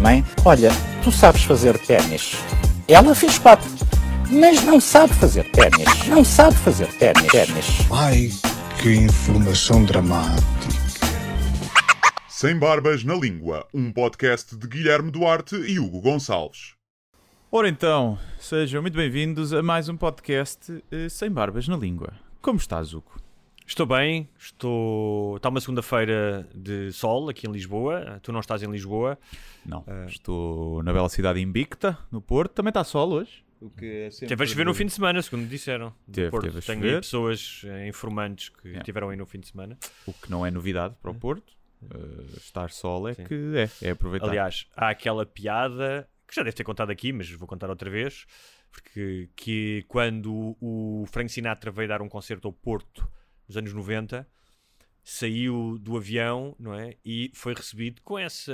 Mãe, olha, tu sabes fazer ténis. Ela fez quatro, mas não sabe fazer ténis. Não sabe fazer ténis. ténis. Ai, que informação dramática. Sem Barbas na Língua, um podcast de Guilherme Duarte e Hugo Gonçalves. Ora então, sejam muito bem-vindos a mais um podcast eh, Sem Barbas na Língua. Como estás, Hugo? Estou bem, estou. Está uma segunda-feira de sol aqui em Lisboa. Tu não estás em Lisboa. Não, estou na bela cidade invicta, no Porto. Também está sol hoje. O que é sempre Teve a chover no fim de semana, segundo me disseram. Teve, Porto. teve a Tenho chover. aí pessoas eh, informantes que Yeah. estiveram aí no fim de semana. O que não é novidade para o Porto. Eh, estar sol é Sim. que é, é aproveitar. Aliás, há aquela piada que já deve ter contado aqui, mas vou contar outra vez. Porque que quando o Frank Sinatra veio dar um concerto ao Porto nos anos 90, saiu do avião, não é? E foi recebido com essa.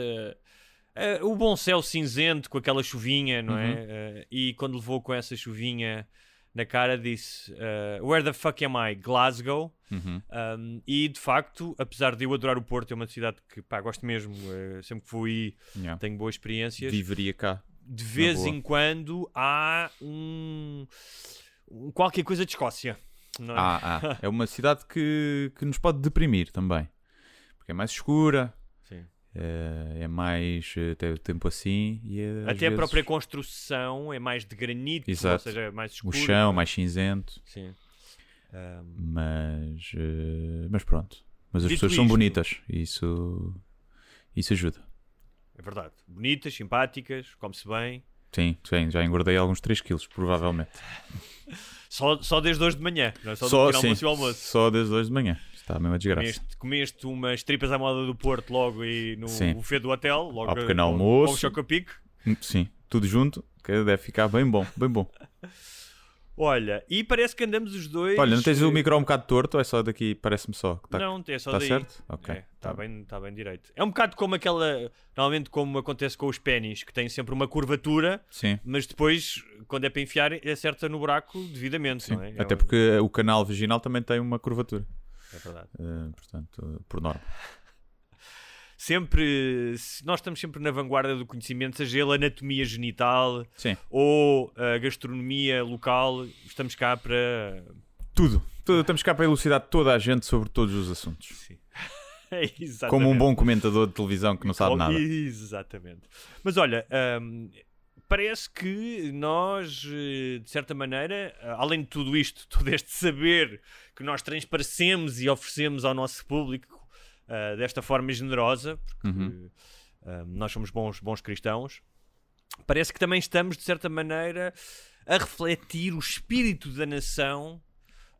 eh, o bom céu cinzento, com aquela chuvinha, não é? Eh, e quando levou com essa chuvinha na cara, disse: eh, Where the fuck am I? Glasgow. Uhum. Um, e de facto, apesar de eu adorar o Porto, é uma cidade que pá, gosto mesmo, sempre que fui Yeah. tenho boas experiências. Viveria cá. De vez em quando há um, um qualquer coisa de Escócia. Não é? Ah, ah, é uma cidade que, que nos pode deprimir também. Porque é mais escura, Sim. eh, é mais eh, tem o tempo assim e é, Até a vezes, própria construção é mais de granito, Exato. ou seja, é mais o escuro. chão mais cinzento. Sim. Um, Mas, eh, mas pronto. Mas as Dito pessoas são isto- bonitas. e Isso, isso ajuda. é verdade. Bonitas, simpáticas, come-se bem. Sim, sim, já engordei alguns 3 quilos, provavelmente. Só, só desde hoje de manhã, não é? só, Só, do sim, almoço e só desde hoje de manhã. Está a mesma desgraça. Comeste, comeste umas tripas à moda do Porto logo aí no Sim. buffet do hotel, logo Ao pequeno com- almoço. com o chocopic. Hum, Sim, tudo junto, que deve ficar bem bom, bem bom. Olha, e parece que andamos os dois. Olha, não tens o micro um bocado torto ou é só daqui, parece-me só? que Tá, Não, é só tá daí. certo? Ok. Está tá bem, tá bem direito. É um bocado como aquela. Normalmente, como acontece com os pennies, que têm sempre uma curvatura, Sim, mas depois, quando é para enfiar, acerta no buraco devidamente, sim. não é? É Até porque o canal vaginal também tem uma curvatura. É verdade. eh, portanto, por norma. Sempre. se- Nós estamos sempre na vanguarda do conhecimento, seja ele anatomia genital Sim. ou a gastronomia local, estamos cá para. Tudo. Tudo. Estamos cá para elucidar toda a gente sobre todos os assuntos. Sim. É. Como um bom comentador de televisão que não sabe nada. Exatamente. Mas olha, hum, parece que nós, eh, de certa maneira, eh, além de tudo isto, todo este saber que nós transparecemos e oferecemos ao nosso público eh, desta forma generosa, porque Uhum. hum, nós somos bons, bons cristãos, parece que também estamos, de certa maneira, a refletir o espírito da nação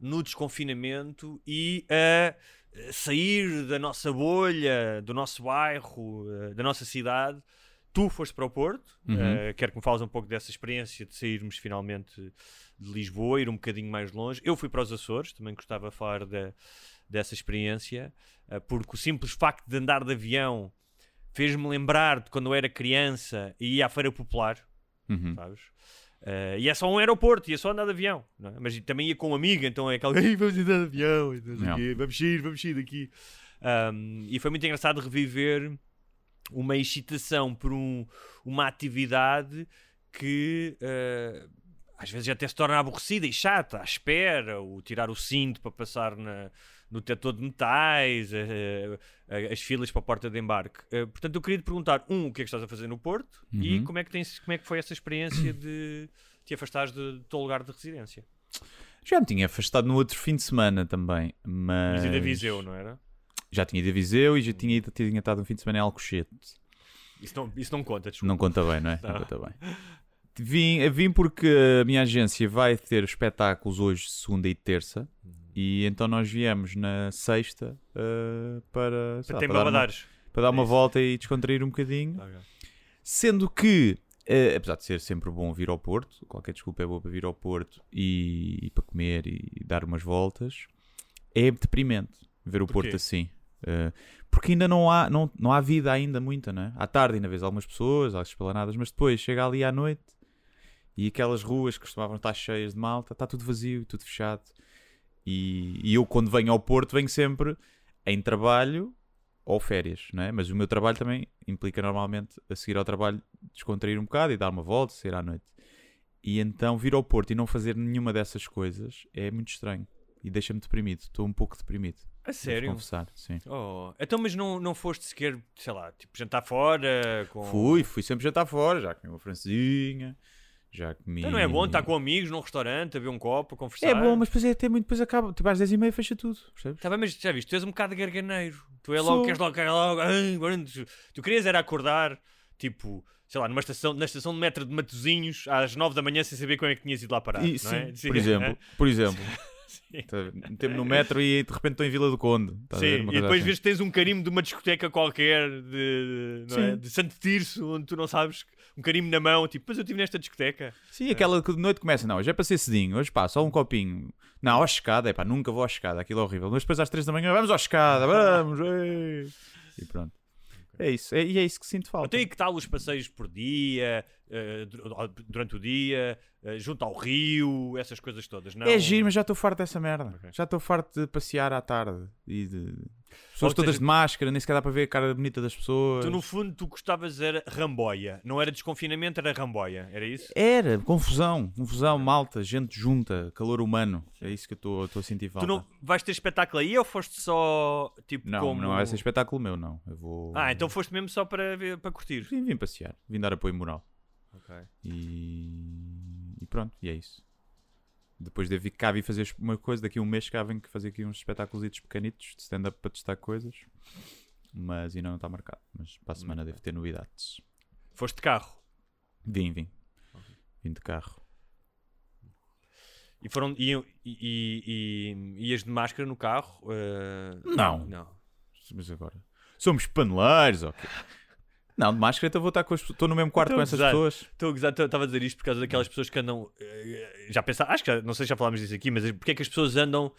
no desconfinamento e a eh, sair da nossa bolha, do nosso bairro, da nossa cidade. Tu foste para o Porto, Uhum. eh, quero que me fales um pouco dessa experiência de sairmos finalmente de Lisboa, ir um bocadinho mais longe. Eu fui para os Açores, também gostava de falar da- dessa experiência, eh, porque o simples facto de andar de avião fez-me lembrar de quando eu era criança e ia à Feira Popular, Uhum. sabes? Eh, e é só um aeroporto, ia só andar de avião, é? mas também ia com um amigo, então é aquela, "Ei, vamos andar de avião, vamos ir, vamos ir daqui. Um, e foi muito engraçado reviver uma excitação por um- uma atividade que eh, às vezes até se torna aborrecida e chata, à espera, o tirar o cinto para passar na- no tetor de metais, eh, eh, as filas para a porta de embarque. Eh, portanto, eu queria te perguntar, um, o que é que estás a fazer no Porto e Uhum. como é, que tens, como é que foi essa experiência de te afastares do teu lugar de residência? Já me tinha afastado no outro fim de semana também, mas... Mas e da Viseu, não era? Já tinha ido a Viseu e já tinha, ido, tinha estado um fim de semana em Alcochete. Isso não, isso não conta, desculpa. Não conta bem, não é? Não Não. conta bem. Vim, vim porque a minha agência vai ter espetáculos hoje, segunda e terça. E então nós viemos na sexta eh, para, Para lá, para, dar uma, para dar uma É volta e descontrair um bocadinho. Sendo que, eh, apesar de ser sempre bom vir ao Porto, qualquer desculpa é boa para vir ao Porto e, e para comer e, dar umas voltas, é deprimente ver o Porquê? Porto assim. Eh, porque ainda não há, não, não há vida ainda muita, né? À tarde ainda vês algumas pessoas, algumas esplanadas, mas depois chega ali à noite e aquelas ruas que costumavam estar cheias de malta, está tudo vazio, tudo fechado. E, e eu quando venho ao Porto venho sempre em trabalho ou férias, não é? Mas o meu trabalho também implica normalmente a seguir ao trabalho descontrair um bocado e dar uma volta, sair à noite. E então vir ao Porto e não fazer nenhuma dessas coisas é muito estranho e deixa-me deprimido. Estou um pouco deprimido. A sério? confessar, sim. Oh, então, mas não, não foste sequer, sei lá, tipo, jantar fora? Com... Fui, fui sempre jantar fora, já comi uma francesinha, já comi. Então não é bom estar com amigos num restaurante, a beber um copo, a conversar? É bom, mas depois é até muito, depois acaba, tipo às 10h30 fecha tudo, percebes? Tá bem, mas já viste, tu és um bocado garganeiro. Tu é Sou. logo, queres logo, logo. ai, tu, tu querias era acordar, tipo, sei lá, numa estação, na estação de metro de Matozinhos, às 9 da manhã, sem saber como é que tinhas ido lá parar. E, não sim, é? por exemplo, por exemplo. Sim. Tá, Metemos no metro e de repente estou em Vila do Conde. Estás ver? Sim, e depois assim. vês que tens um carimbo de uma discoteca qualquer de, não é? De Santo Tirso, onde tu não sabes, um carimbo na mão, tipo, mas eu estive nesta discoteca. Sim, aquela que de noite começa, não, hoje é para ser cedinho, hoje pá, só um copinho. Não, à escada, é pá, nunca vou à escada, aquilo é horrível. Mas depois às 3 da manhã, vamos à escada, vamos, ei. E pronto. É isso, é, e é isso que sinto falta. Então, e que tal os passeios por dia, dur- durante o dia, eh, junto ao rio, essas coisas todas? Não... É giro, mas já estou farto dessa merda. Ok. Já estou farto de passear à tarde e de. Ou Pessoas todas seja, de máscara, nem sequer dá para ver a cara bonita das pessoas. Tu, no fundo, tu gostavas era ramboia. Não era desconfinamento, era ramboia. Era isso? Era, confusão, confusão, malta, gente junta, calor humano. É isso que eu estou a sentir Tu falta. não vais ter espetáculo aí ou foste só, tipo, Não, como... não vai ser espetáculo meu, não. Eu vou. Ah, então foste mesmo só para, ver, para curtir. Vim, vim passear, vim dar apoio moral. Ok. E, e pronto, e é isso. Depois devo vir cá vir fazer uma coisa, daqui a um mês cá venho fazer aqui uns espetáculos pequenitos de stand-up para testar coisas. Mas ainda não está marcado. Mas para a semana devo ter novidades. Foste de carro. Vim, vim. Vim de carro. E foram... E, e, e, e ias de máscara no carro? eh, Não. Não. Mas agora. Somos paneleiros, ok. Não, de máscara então vou estar com as. Estou no mesmo quarto com essas pessoas. Estou a gozar, estava a dizer isto por causa daquelas pessoas que andam. eh, Já pensar, acho que não sei se já falámos disso aqui, mas porque é que as pessoas andam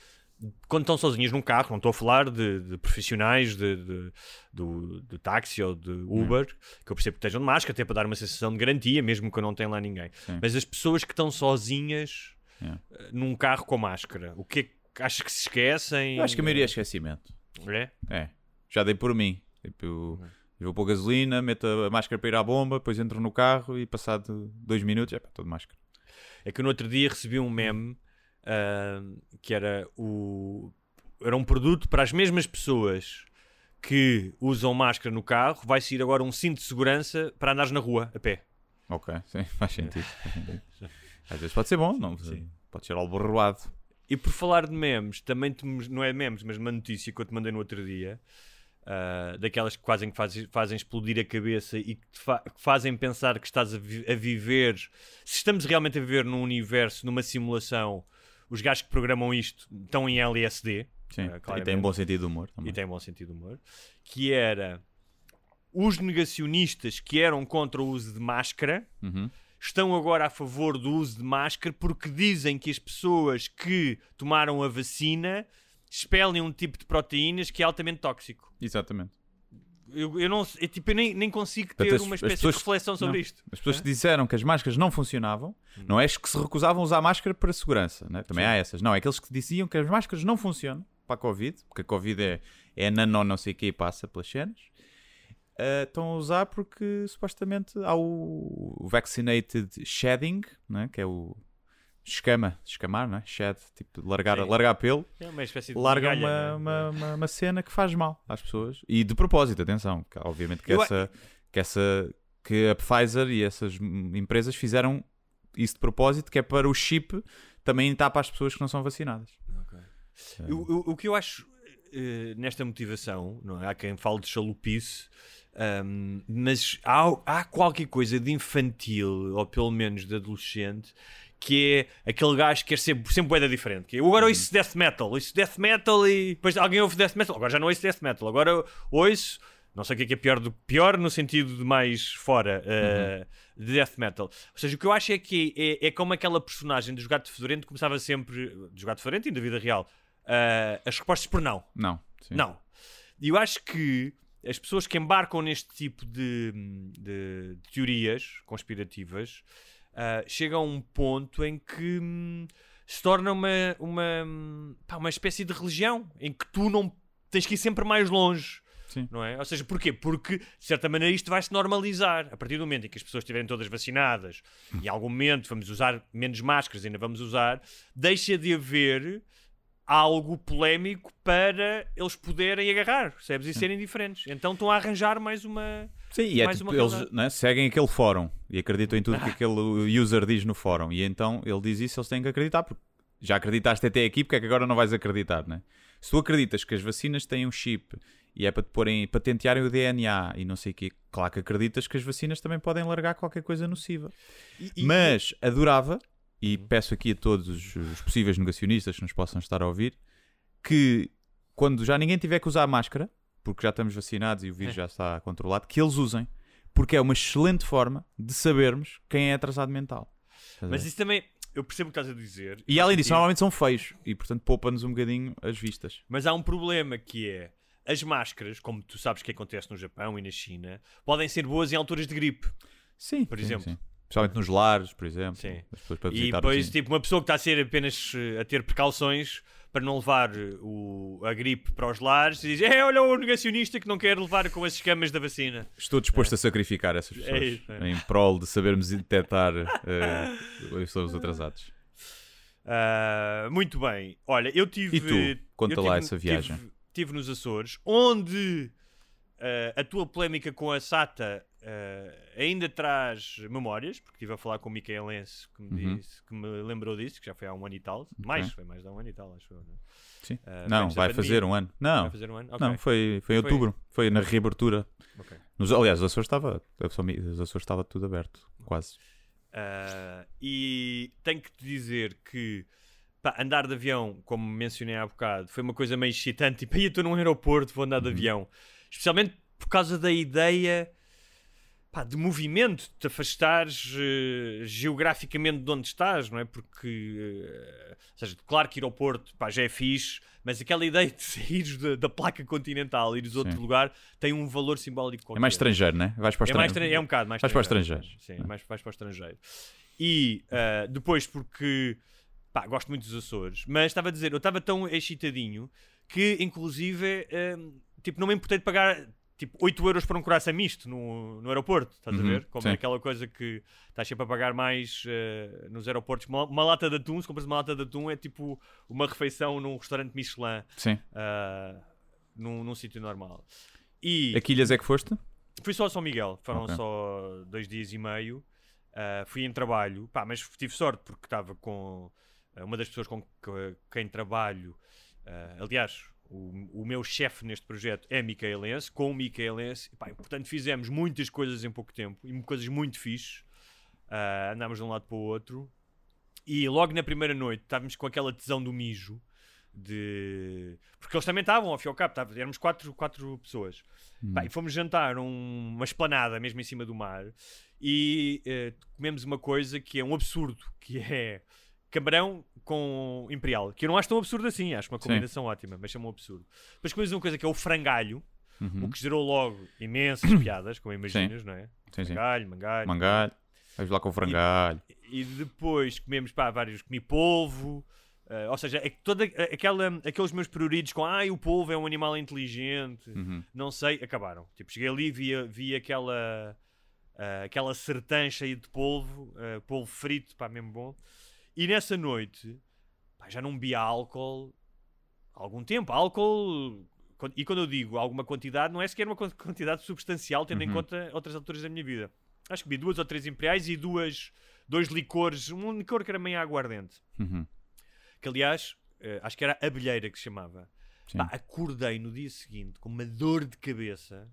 quando estão sozinhas num carro? Não estou a falar de, de profissionais de, de- do, do táxi ou de Uber, que eu percebo que estejam de máscara, até para dar uma sensação de garantia, mesmo que não tenha lá ninguém. Sim. Mas as pessoas que estão sozinhas Yeah. eh, num carro com máscara, o que é que achas que se esquecem? Eu acho que a maioria é esquecimento. É? É. Já dei por mim. Tipo, eu, eu vou pôr gasolina, meto a máscara para ir à bomba, depois entro no carro e passado dois minutos, é pá, estou de máscara. É que no outro dia recebi um meme ah, que era o era um produto para as mesmas pessoas que usam máscara no carro, vai sair agora um cinto de segurança para andares na rua a pé. Ok, sim, faz sentido. Às vezes pode ser bom, não, pode ser alborroado. E por falar de memes, também te- não é memes, mas uma notícia que eu te mandei no outro dia, ah, daquelas que fazem, fazem, fazem explodir a cabeça e que fa- que fazem pensar que estás a, vi- a viver, se estamos realmente a viver num universo, numa simulação, os gajos que programam isto estão em LSD. Sim, ah, e tem claramente. bom sentido de humor também. e tem bom sentido de humor, que era os negacionistas que eram contra o uso de máscara Uhum. estão agora a favor do uso de máscara porque dizem que as pessoas que tomaram a vacina expelem um tipo de proteínas que é altamente tóxico. Exatamente. Eu, eu não eu, tipo, eu nem, nem consigo ter as- uma espécie pessoas- de reflexão sobre não. isto. As pessoas que disseram que as máscaras não funcionavam, não é as que se recusavam a usar máscara para segurança, né? também há essas. Não, é aqueles que diziam que as máscaras não funcionam para a Covid, porque a Covid é, é nano não sei o que e passa pelas cenas. Ah, estão a usar porque supostamente há o, o vaccinated shedding, né? que é o escama, escamar, né? shed, tipo largar, Sim. largar pelo, É uma espécie de larga migalha, uma, né? uma, uma, uma cena que faz mal às pessoas e de propósito, atenção, que obviamente que Eu essa, que essa que a Pfizer e essas empresas fizeram isso de propósito, que é para o chip também estar para as pessoas que não são vacinadas. O, o- o que eu acho eh, nesta motivação, não é? há quem fale de chalupice, ahm, mas há, há qualquer coisa de infantil, ou pelo menos de adolescente, que é aquele gajo que quer ser sempre boeda diferente. Que é, eu agora Uhum. ouço death metal, ouço death metal e depois alguém ouve death metal, agora já não ouço death metal, agora ouço Não sei o que é que é pior do pior no sentido de mais fora uh, de death metal. Ou seja, o que eu acho é que é, é como aquela personagem do Gato Fedorento começava sempre, do Gato Fedorento e da vida real, uh, as respostas por não. Não. sim. Não. E eu acho que as pessoas que embarcam neste tipo de, de teorias conspirativas uh, chegam a um ponto em que hum, se torna uma, uma, hum, pá, uma espécie de religião em que tu não tens que ir sempre mais longe. Sim. Não é? Ou seja, porquê? Porque, de certa maneira, isto vai se normalizar. A partir do momento em que as pessoas estiverem todas vacinadas e em algum momento vamos usar menos máscaras, ainda vamos usar, deixa de haver algo polémico para eles poderem agarrar, percebes? E serem diferentes. Então estão a arranjar mais uma. Sim, e é tipo, eles né, seguem aquele fórum e acreditam em tudo Ah. que aquele user diz no fórum. E então ele diz isso, eles têm que acreditar, porque já acreditaste até aqui, porque é que agora não vais acreditar, né? Se tu acreditas que as vacinas têm um chip e é para te porem, patentearem o DNA e não sei o quê, claro que acreditas que as vacinas também podem largar qualquer coisa nociva. E- e- Mas adorava, e peço aqui a todos os, os possíveis negacionistas que nos possam estar a ouvir, que quando já ninguém tiver que usar máscara, porque já estamos vacinados e o vírus É. já está controlado, que eles usem. Porque é uma excelente forma de sabermos quem é atrasado mental. Mas isso também, eu percebo o que estás a dizer. E além disso, normalmente são feios e portanto poupa-nos um bocadinho as vistas. Mas há um problema que é as máscaras, como tu sabes que acontece no Japão e na China, podem ser boas em alturas de gripe. Sim, Por sim, exemplo. sim. Especialmente nos lares, por exemplo. Sim. E depois, os- tipo, uma pessoa que está a ser apenas eh, a ter precauções para não levar eh, o, a gripe para os lares e diz: É, olha o negacionista que não quer levar com as escamas da vacina. Estou disposto a sacrificar essas pessoas É isso, é. em prol de sabermos detectar eh, os atrasados. Ah, muito bem. Olha, eu tive. E tu? Conta eu lá tive- essa viagem. Tive, tive nos Açores, onde ah, a tua polémica com a SATA ah, ainda traz memórias, porque estive a falar com o Micaelense que me, Uhum. disse, que me lembrou disso, que já foi há um ano e tal. Mais, foi mais de um ano e tal, acho eu. Não, é? Sim. Ah, não, vai fazer um ano. Não, Vai fazer um ano? Ok. não foi, foi em Foi- outubro. Foi na reabertura. Ok. Nos, aliás, os Açores estava, os Açores estava tudo aberto, quase. Ah, e tenho que te dizer que pá, andar de avião, como mencionei há bocado, foi uma coisa meio excitante. Tipo, aí eu estou num aeroporto, vou andar de avião. Especialmente por causa da ideia pá, de movimento, de te afastares eh, geograficamente de onde estás, não é? Porque, ou seja, claro que ir ao Porto pá, já é fixe, mas aquela ideia de saíres da, da placa continental e ires a outro Sim. lugar tem um valor simbólico qualquer. É mais estrangeiro, né? Vais para o É, mais estrangeiro. estra- é um bocado mais Vais para o estrangeiro. Sim, mais, vais para o estrangeiro. E ah, depois, porque pá, gosto muito dos Açores, mas estava a dizer, eu estava tão excitadinho que, inclusive, tipo, não me importei de pagar tipo 8 euros para um coração misto no, no aeroporto, estás a Uhum, ver? Como sim. é aquela coisa que estás sempre a pagar mais ah, nos aeroportos. Uma, uma lata de atum, se compras uma lata de atum, é tipo uma refeição num restaurante Michelin, Sim. ah, num, num sítio normal. E A que ilhas é que foste? Fui só a São Miguel, foram Ok. só dois dias e meio. Ah, fui em trabalho, pá, mas tive sorte porque estava com uma das pessoas com que- quem trabalho. aliás, o, o meu chefe neste projeto é micaelense, com o micaelense. e, Pá, portanto, fizemos muitas coisas em pouco tempo e coisas muito fixes. Ah, andámos de um lado para o outro. E logo na primeira noite estávamos com aquela tesão do mijo. De... Porque eles também estavam, ao fim e ao cabo, tava- éramos quatro, quatro pessoas. Pá, e fomos jantar um- uma esplanada mesmo em cima do mar e eh, comemos uma coisa que é um absurdo, que é camarão com imperial, que eu não acho tão absurdo assim, acho uma Sim. combinação ótima, mas chama um absurdo. Depois uma coisa que é o frangalho, Uhum. o que gerou logo imensas piadas, como imaginas, não é? Sim, sim. Frangalho, mangalho. Mangalho. Vais lá com o frangalho. E depois comemos pá, vários, comi polvo. eh, ou seja, é que toda aquela, aqueles meus prioritos com ai, o polvo é um animal inteligente, Uhum. não sei, acabaram. Tipo, cheguei ali e vi, vi aquela, ah, aquela sertã cheia de polvo, ah, polvo frito, pá, mesmo bom. E nessa noite, pá, já não bebia álcool há algum tempo. Álcool, e quando eu digo alguma quantidade, não é sequer uma quan- quantidade substancial, tendo em Uhum. conta outras alturas da minha vida. Acho que bebi duas ou três imperiais e duas, dois licores, um licor que era meio aguardente. Uhum. Que aliás, eh, acho que era a abelheira que se chamava. Pá, acordei no dia seguinte com uma dor de cabeça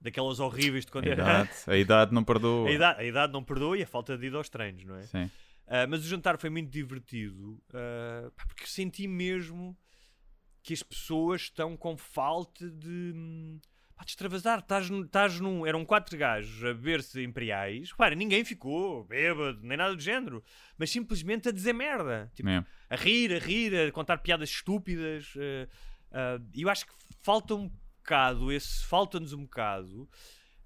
daquelas horríveis de A quando era. idade, a idade não perdoa. A idade, a idade não perdoa e a falta de ir aos treinos, não é? Sim. Ah, mas o jantar foi muito divertido pá, porque senti mesmo que as pessoas estão com falta de, hum, Pá, de extravasar, estás, num-. Eram quatro gajos a beber-se imperiais. Repara, ninguém ficou bêbado, nem nada do género. Mas simplesmente a dizer merda. Tipo, É. a rir, a rir, a contar piadas estúpidas. ah, E eu acho que falta um bocado, esse, falta-nos um bocado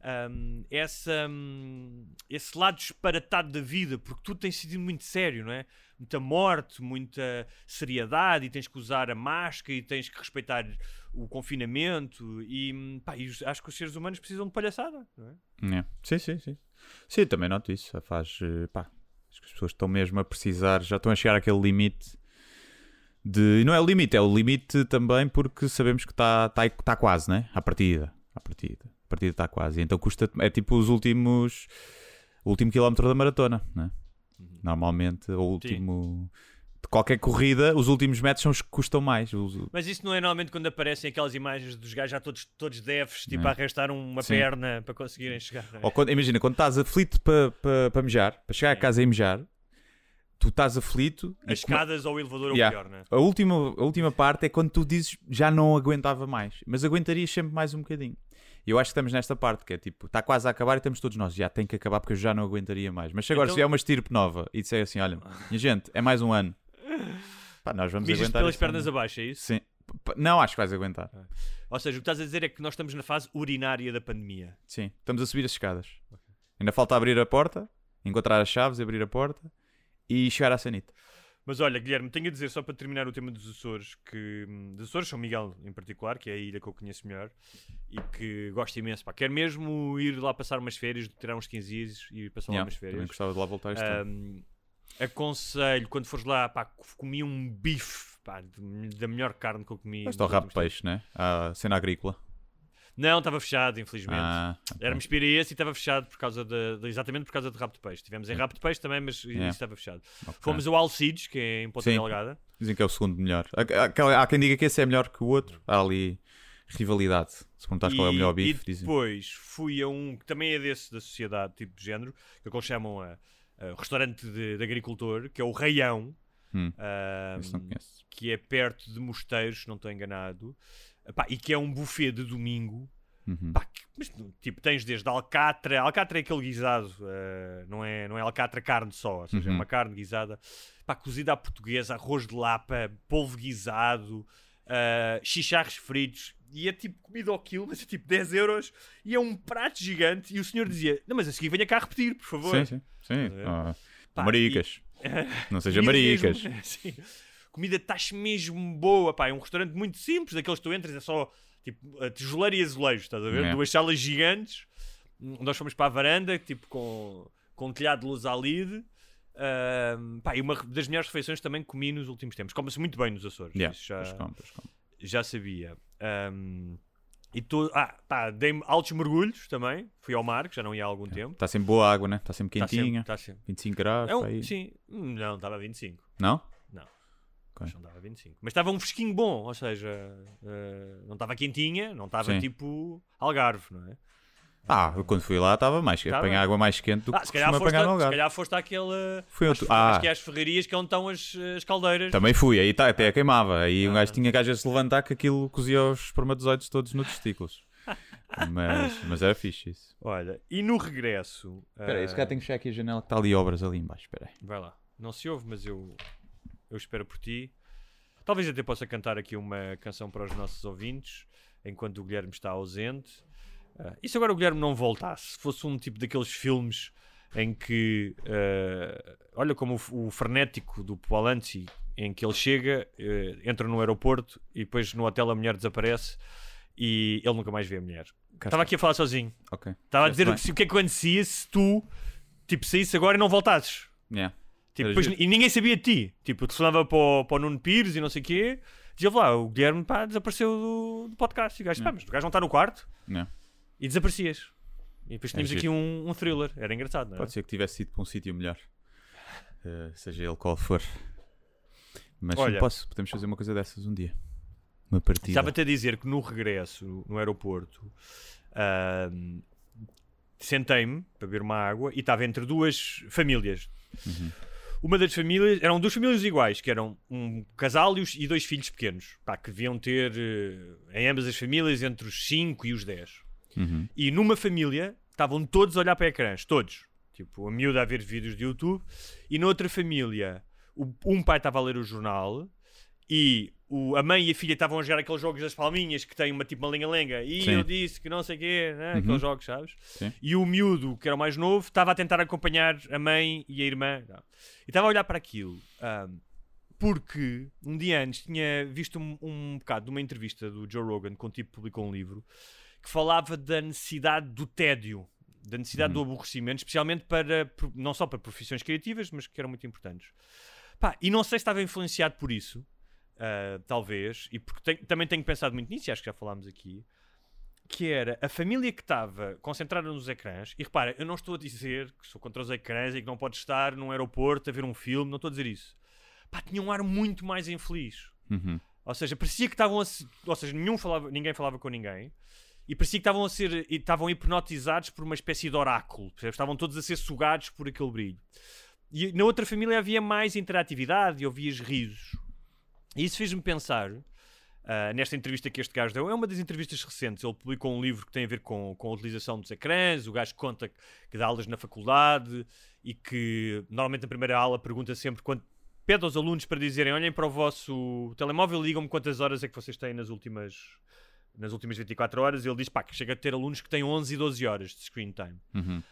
ahm, essa, hum, esse lado disparatado da vida, porque tudo tem sido muito sério, não é? Muita morte, muita seriedade, e tens que usar a máscara, e tens que respeitar o confinamento, e, hum, pá, acho que os seres humanos precisam de palhaçada, não é? É. Sim, sim, sim. Sim, também noto isso. Faz, eh, pá, acho que as pessoas estão mesmo a precisar, já estão a chegar àquele limite de. Não é o limite, é o limite também porque sabemos que está tá, tá quase, né? À partida. À partida. A partida está quase. Então custa. É tipo os últimos. O último quilómetro da maratona, né? Normalmente, o último. De qualquer corrida, os últimos metros são os que custam mais. Os- Mas isso não é normalmente quando aparecem aquelas imagens dos gajos já todos, todos deves, tipo Não. a arrastar uma Sim. perna para conseguirem chegar. é? Ou quando- imagina, quando estás aflito para pa, pa mejar, para chegar a casa e mejar, tu estás aflito. As escadas ou o elevador é o pior, não é? A última, a última parte é quando tu dizes já não aguentava mais, mas aguentarias sempre mais um bocadinho. E eu acho que estamos nesta parte, que é tipo, está quase a acabar e estamos todos nós, já tem que acabar porque eu já não aguentaria mais. Mas se agora Então- se vier uma estirpe nova e disser assim, olha, minha gente, é mais um ano, pá, nós vamos Mijas aguentar. pelas pernas ano. abaixo, é isso? Sim. Não, acho que vais aguentar. Ou seja, o que estás a dizer é que nós estamos na fase urinária da pandemia. Sim, estamos a subir as escadas. Ainda falta abrir a porta, encontrar as chaves, abrir a porta e chegar à sanita. Mas olha, Guilherme, tenho a dizer só para terminar o tema dos Açores, que hum, dos Açores, São Miguel em particular, que é a ilha que eu conheço melhor e que gosto imenso. Pá, quero mesmo ir lá passar umas férias, tirar uns 15 dias e ir passar lá Yeah, umas também férias. gostava de lá voltar este. Hum, aconselho, quando fores lá, pá, comi um bife pá, da melhor carne que eu comi. É o rabo de peixe, né? A cena agrícola. Não, estava fechado, infelizmente. Ah, ok. Era-me espira esse e estava fechado por causa de, de- exatamente por causa de rabo de peixe. Tivemos em rabo de peixe também, mas Yeah. isso estava fechado. Ok. Fomos ao Alcides, que é em Ponta Sim. Delgada. Dizem que é o segundo melhor. Há, há- quem diga que esse é melhor que o outro. Há ali rivalidade. Se perguntares qual é o melhor bife, e dizem. depois fui a um que também é desse da sociedade, tipo de género, que eles chamam a, a restaurante de, de agricultor, que é o Raião, Hum, conheço. que é perto de Mosteiros, se não estou enganado, Epá, e que é um buffet de domingo. Uhum. Pá, que- mas, tipo, tens desde alcatra, alcatra é aquele guisado, eh, não, é, não é alcatra carne só, ou seja, é Uhum. uma carne guisada, pá, cozida à portuguesa, arroz de lapa, polvo guisado, uh, chicharros fritos, e é tipo comida ao quilo, mas é tipo 10 euros, e é um prato gigante, e o senhor dizia, não, mas a seguir venha cá repetir, por favor. Sim, sim. sim. Ah, Pá, maricas. Não seja maricas. mesmo- sim. Comida taxa mesmo boa, pá. É um restaurante muito simples, daqueles que tu entras, é só tipo a tijoleira e azulejos, estás a ver? É. Duas salas gigantes. Nós fomos para a varanda, tipo com, com um telhado de luz à lide. Ahm, pá, e uma das melhores refeições também comi nos últimos tempos. Come-se muito bem nos Açores. Yeah, já, come. já sabia. Ahm, e tô, ah, pá, dei-me altos mergulhos também. Fui ao mar, que já não ia há algum tempo. Está sempre boa água, né? Está sempre Tá sempre- quentinha. tá sempre. 25 graus. É um- aí. sim, Hum, não, estava a 25. Não? Não. Ok. Acho que não estava 25. Mas estava um fresquinho bom, ou seja, eh, não estava quentinha, não estava Sim. tipo Algarve, não é? Ah, eu quando fui lá estava mais quente. Apanhar água mais quente do que Ah, se calhar, foste, apanhar no a- se calhar foste àquele. Fui outro- ah. acho que é as ferrarias que é onde estão as, as caldeiras. Também fui, aí tá, até queimava. Aí um Ah. gajo tinha que às vezes levantar que aquilo cozia os espermatozoides todos nos testículos. mas, mas era fixe isso. Olha, e no regresso. Espera aí, eh, se calhar tenho que fechar aqui a janela que está ali obras ali em baixo. Espera aí. Vai lá. Não se ouve, mas eu, eu espero por ti. Talvez até possa cantar aqui uma canção para os nossos ouvintes, enquanto o Guilherme está ausente. Ah, e se agora o Guilherme não voltasse? Se fosse um tipo daqueles filmes em que, ah, olha como o, o frenético do Polanski, em que ele chega, eh, entra no aeroporto e depois no hotel a mulher desaparece e ele nunca mais vê a mulher. Estava aqui a falar sozinho. Estava a dizer bem. se- o que é que acontecia se tu tipo, saísse agora e não voltasses. Yeah. Tipo, Era depois- e ninguém sabia de ti. Tipo, telefonava para o, para o Nuno Pires e não sei o quê. Dizia lá, o Guilherme pá, desapareceu do, do podcast. E o gajo, pá, mas o gajo não está no quarto. Yeah. E desaparecias. E depois tínhamos giro. aqui um, um thriller. Era engraçado, não é? Pode ser que tivesse ido para um sítio melhor. Eh, seja ele qual for. Mas Olha. não posso, podemos fazer uma coisa dessas um dia. Uma partida. Estava-te a dizer que no regresso, no aeroporto, ahm, sentei-me para beber uma água e estava entre duas famílias. Uma das famílias, eram duas famílias iguais, que eram um casal e, os- e dois filhos pequenos, pá, que deviam ter, eh, em ambas as famílias, entre os 5 e os 10. Uhum. E numa família estavam todos a olhar para ecrãs, todos. Tipo, a miúda a ver vídeos de YouTube. E noutra família, um pai estava a ler o jornal e o- a mãe e a filha estavam a jogar aqueles jogos das palminhas que têm uma tipo uma lenga-lenga. E Sim. eu disse que não sei o quê, né? Uhum. aqueles jogos, sabes? Sim. E o miúdo, que era o mais novo, estava a tentar acompanhar a mãe e a irmã. Não. E estava a olhar para aquilo. ahm, porque um dia antes tinha visto um, um bocado de uma entrevista do Joe Rogan, com um tipo que publicou um livro, que falava da necessidade do tédio, da necessidade do aborrecimento, especialmente para, não só para profissões criativas, mas que eram muito importantes. Pá, e não sei se estava influenciado por isso, ah, talvez, e porque tenho- também tenho pensado muito nisso, e acho que já falámos aqui, que era a família que estava concentrada nos ecrãs, e repara, eu não estou a dizer que sou contra os ecrãs e que não pode estar num aeroporto a ver um filme, não estou a dizer isso. Pá, tinha um ar muito mais infeliz. Uhum. Ou seja, parecia que estavam a se... Ou seja, nenhum falava... ninguém falava com ninguém. E parecia que estavam a ser... e estavam hipnotizados por uma espécie de oráculo. percebes? Estavam todos a ser sugados por aquele brilho. E na outra família havia mais interatividade e ouvias risos. E isso fez-me pensar... ah, nesta entrevista que este gajo deu, é uma das entrevistas recentes. Ele publicou um livro que tem a ver com, com a utilização dos ecrãs. O gajo conta que dá aulas na faculdade e que normalmente na primeira aula pergunta sempre quanto, pede aos alunos para dizerem: olhem para o vosso telemóvel e digam-me quantas horas é que vocês têm nas últimas, nas últimas 24 horas. E ele diz pá, que chega a ter alunos que têm 11 e 12 horas de screen time. Uhum.